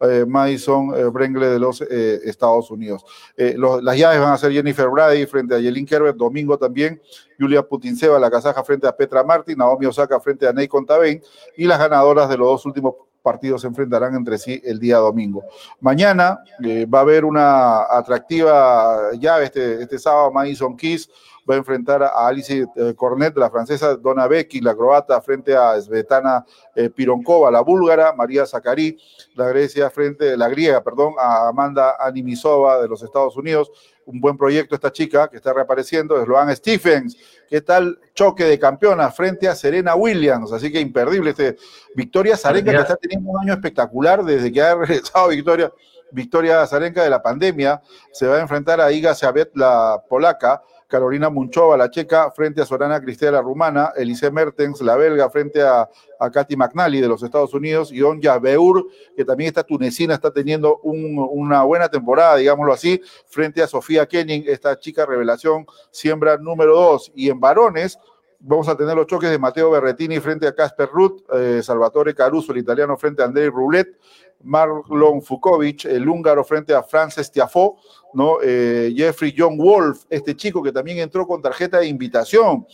a eh, Madison eh, Brengle de los eh, Estados Unidos. Los, las llaves van a ser Jennifer Brady frente a Yelin Kerber, domingo también, Julia Putinseva, la kazaja frente a Petra Martin, Naomi Osaka frente a Ney Contavein, y las ganadoras de los dos últimos partidos se enfrentarán entre sí el día domingo. Mañana eh, va a haber una atractiva llave este, este sábado, Madison Keys va a enfrentar a Alice eh, Cornet, la francesa, Donna Becky, la croata, frente a Svetana eh, Pironkova, la búlgara, María Zacari, la Grecia, frente, la griega, perdón, a Amanda Animisova de los Estados Unidos. Un buen proyecto esta chica que está reapareciendo, Sloan Stephens. ¿Qué tal choque de campeonas frente a Serena Williams? Así que imperdible este Victoria Zarenka, que está teniendo un año espectacular desde que ha regresado Victoria. Victoria Zarenka de la pandemia se va a enfrentar a Iga Sabet, la polaca, Carolina Munchova, la checa, frente a Sorana Cristea, la rumana, Elise Mertens, la belga, frente a, a Katy McNally de los Estados Unidos, y Onja Beur, que también está tunecina, está teniendo un, una buena temporada, digámoslo así, frente a Sofía Kenning, esta chica revelación, siembra número dos. Y en varones, vamos a tener los choques de Mateo Berretini frente a Casper Ruth, eh, Salvatore Caruso, el italiano, frente a Andrei Roulette, Marlon Fukovic, el húngaro, frente a Frances Tiafo, ¿no? Eh, Jeffrey John Wolf, este chico que también entró con tarjeta de invitación.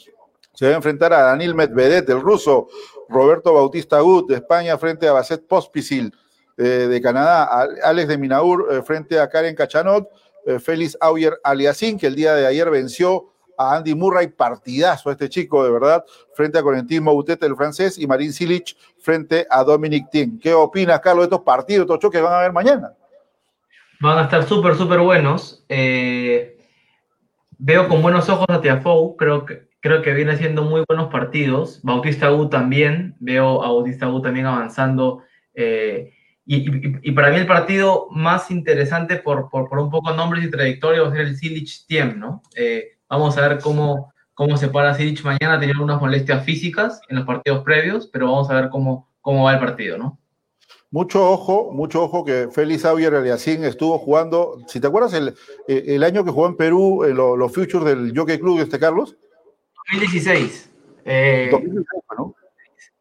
Se va a enfrentar a Daniel Medvedev, el ruso, Roberto Bautista Gut, de España, frente a Basset Pospisil, eh, de Canadá, Alex de Minaur, eh, frente a Karen Cachanot, Félix Auyer Aliassín, que el día de ayer venció a Andy Murray, partidazo este chico, de verdad, frente a Corentin Moutet, el francés, y Marin Silic frente a Dominic Thiem. ¿Qué opinas, Carlos, de estos partidos, estos choques que van a haber mañana? Van a estar súper, súper buenos. Eh, veo con buenos ojos a Tiafoe, creo que, creo que viene haciendo muy buenos partidos. Bautista U también, veo a Bautista U también avanzando. Eh, y, para mí el partido más interesante por, por, por un poco nombres y trayectoria va a ser el Silich Tiem, ¿no? Eh, vamos a ver cómo, cómo se para Silich mañana, tenía unas molestias físicas en los partidos previos, pero vamos a ver cómo, cómo va el partido, ¿no? Mucho ojo, mucho ojo que Félix Javier Aliasín estuvo jugando, si te acuerdas, el, el año que jugó en Perú, en los Futures del Jockey Club, este Carlos. 2016. Eh,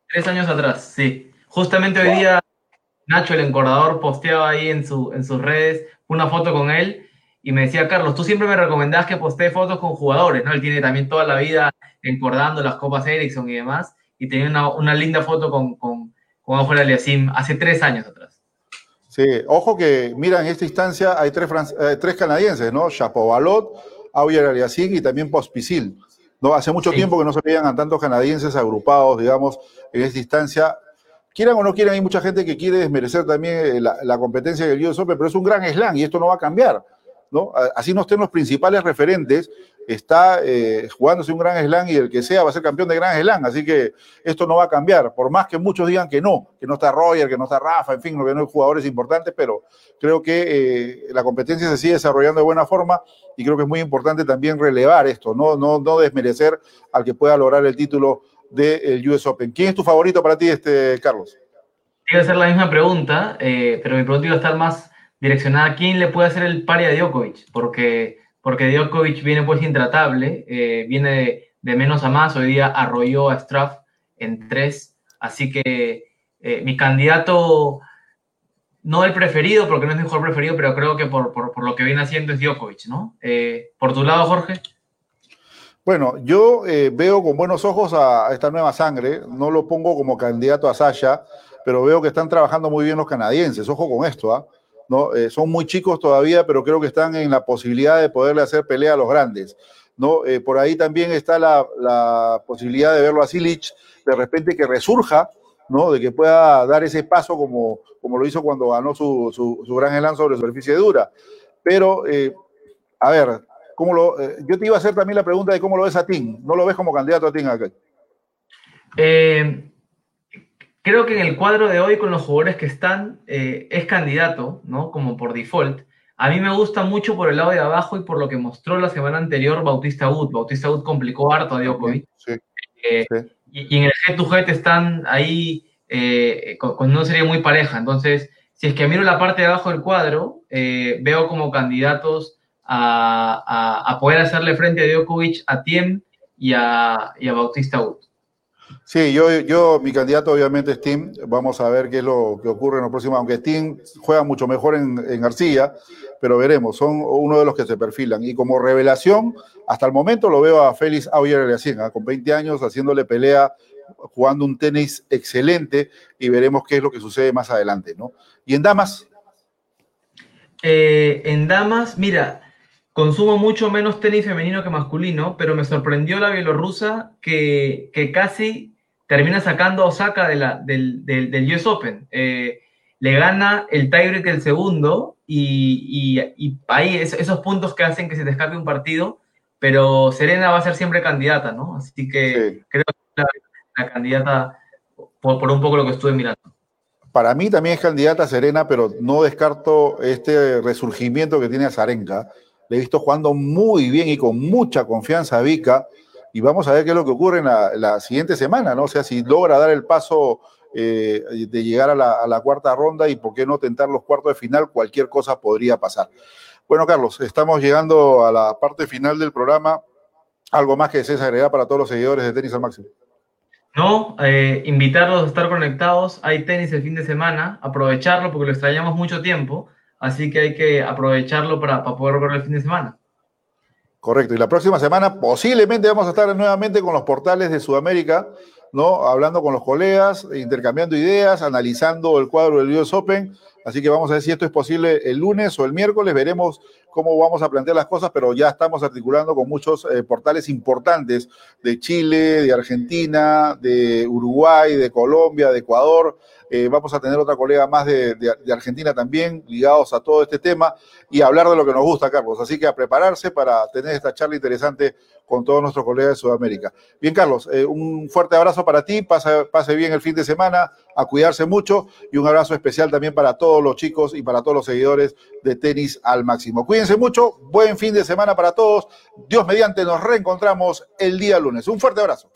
Tres años atrás, sí. Justamente hoy día Nacho, el encordador, posteaba ahí en, su, en sus redes una foto con él y me decía, Carlos, tú siempre me recomendabas que postee fotos con jugadores, ¿no? Él tiene también toda la vida encordando las copas Ericsson y demás, y tenía una, una linda foto con, con, con Ojo Aliasim hace tres años atrás. Sí, ojo que, mira, en esta instancia hay tres, eh, tres canadienses, ¿no? Chapovalot, Auyer Aliasim y también Pospisil. ¿no? Hace mucho tiempo que no se veían a tantos canadienses agrupados, digamos, en esta instancia. Quieran o no quieran, hay mucha gente que quiere desmerecer también eh, la, competencia del US Open, pero es un gran slam y esto no va a cambiar. ¿No? Así no estén los principales referentes, está eh, jugándose un gran slam y el que sea va a ser campeón de gran slam, así que esto no va a cambiar, por más que muchos digan que no, que no está Roger, que no está Rafa, en fin, que no hay jugadores importantes, pero creo que eh, la competencia se sigue desarrollando de buena forma y creo que es muy importante también relevar esto, no, no, no desmerecer al que pueda lograr el título del US Open. ¿Quién es tu favorito para ti, este, Carlos? Quiero hacer la misma pregunta, eh, pero mi pregunta iba a estar más direccionada a quién le puede hacer el pari a Djokovic, porque, porque Djokovic viene pues intratable, eh, viene de, menos a más, hoy día arrolló a Straff en tres, así que eh, mi candidato, no el preferido, porque no es mi mejor preferido, pero creo que por, por, por lo que viene haciendo es Djokovic, ¿no? por tu lado, Jorge. Bueno, yo veo con buenos ojos a, esta nueva sangre, no lo pongo como candidato a Sasha, pero veo que están trabajando muy bien los canadienses, ojo con esto, ¿ah? Eh, son muy chicos todavía, pero creo que están en la posibilidad de poderle hacer pelea a los grandes. ¿no? Eh, por ahí también está la, posibilidad de verlo a Silich, de repente que resurja, ¿no? de que pueda dar ese paso como, como lo hizo cuando ganó su, su, gran elan sobre superficie dura. Pero, eh, a ver, ¿cómo lo, yo te iba a hacer también la pregunta de cómo lo ves a Tim. ¿No lo ves como candidato a Tim acá? Eh, Creo que en el cuadro de hoy, con los jugadores que están, eh, es candidato, ¿no? Como por default. A mí me gusta mucho por el lado de abajo y por lo que mostró la semana anterior Bautista Wood. Bautista Wood complicó harto a Djokovic. Eh, y, en el head to head están ahí eh, con, una serie muy pareja. Entonces, si es que miro la parte de abajo del cuadro, veo como candidatos a, poder hacerle frente a Djokovic, a Tiem y a, y a Bautista Wood. Sí, yo, yo, mi candidato obviamente es Tim. Vamos a ver qué es lo que ocurre en los próximos, aunque Tim juega mucho mejor en, en García, pero veremos, son uno de los que se perfilan. Y como revelación, hasta el momento lo veo a Félix Auger Aliassín, ¿eh? con 20 años, haciéndole pelea, jugando un tenis excelente, y veremos qué es lo que sucede más adelante, ¿no? ¿Y en damas? Eh, en damas, mira, Consumo mucho menos tenis femenino que masculino, pero me sorprendió la bielorrusa que, que casi termina sacando a Osaka de la, del, del, US Open. Eh, le gana el tiebreak del segundo y, y, ahí esos puntos que hacen que se te escape un partido, pero Serena va a ser siempre candidata, ¿no? Así que creo que es la, candidata por, por, un poco lo que estuve mirando. Para mí también es candidata Serena, pero no descarto este resurgimiento que tiene a Zarenka le he visto jugando muy bien y con mucha confianza a Vika. Y vamos a ver qué es lo que ocurre en la, siguiente semana, ¿no? O sea, si logra dar el paso eh, de llegar a la, cuarta ronda y por qué no tentar los cuartos de final, cualquier cosa podría pasar. Bueno, Carlos, estamos llegando a la parte final del programa. ¿Algo más que desees agregar para todos los seguidores de Tenis al Máximo? No, eh, invitarlos a estar conectados. Hay tenis el fin de semana, aprovecharlo porque lo extrañamos mucho tiempo así que hay que aprovecharlo para, poder verlo el fin de semana. Correcto, y la próxima semana posiblemente vamos a estar nuevamente con los portales de Sudamérica, ¿no? Hablando con los colegas, intercambiando ideas, analizando el cuadro del US Open. Así que vamos a ver si esto es posible el lunes o el miércoles. Veremos cómo vamos a plantear las cosas, pero ya estamos articulando con muchos eh, portales importantes de Chile, de Argentina, de Uruguay, de Colombia, de Ecuador. Eh, vamos a tener otra colega más de, Argentina también, ligados a todo este tema, y hablar de lo que nos gusta, Carlos. Así que a prepararse para tener esta charla interesante con todos nuestros colegas de Sudamérica. Bien, Carlos, eh, un fuerte abrazo para ti, pase, pase bien el fin de semana, a cuidarse mucho, y un abrazo especial también para todos los chicos y para todos los seguidores de tenis al máximo. Cuídense mucho, buen fin de semana para todos. Dios mediante, nos reencontramos el día lunes. Un fuerte abrazo.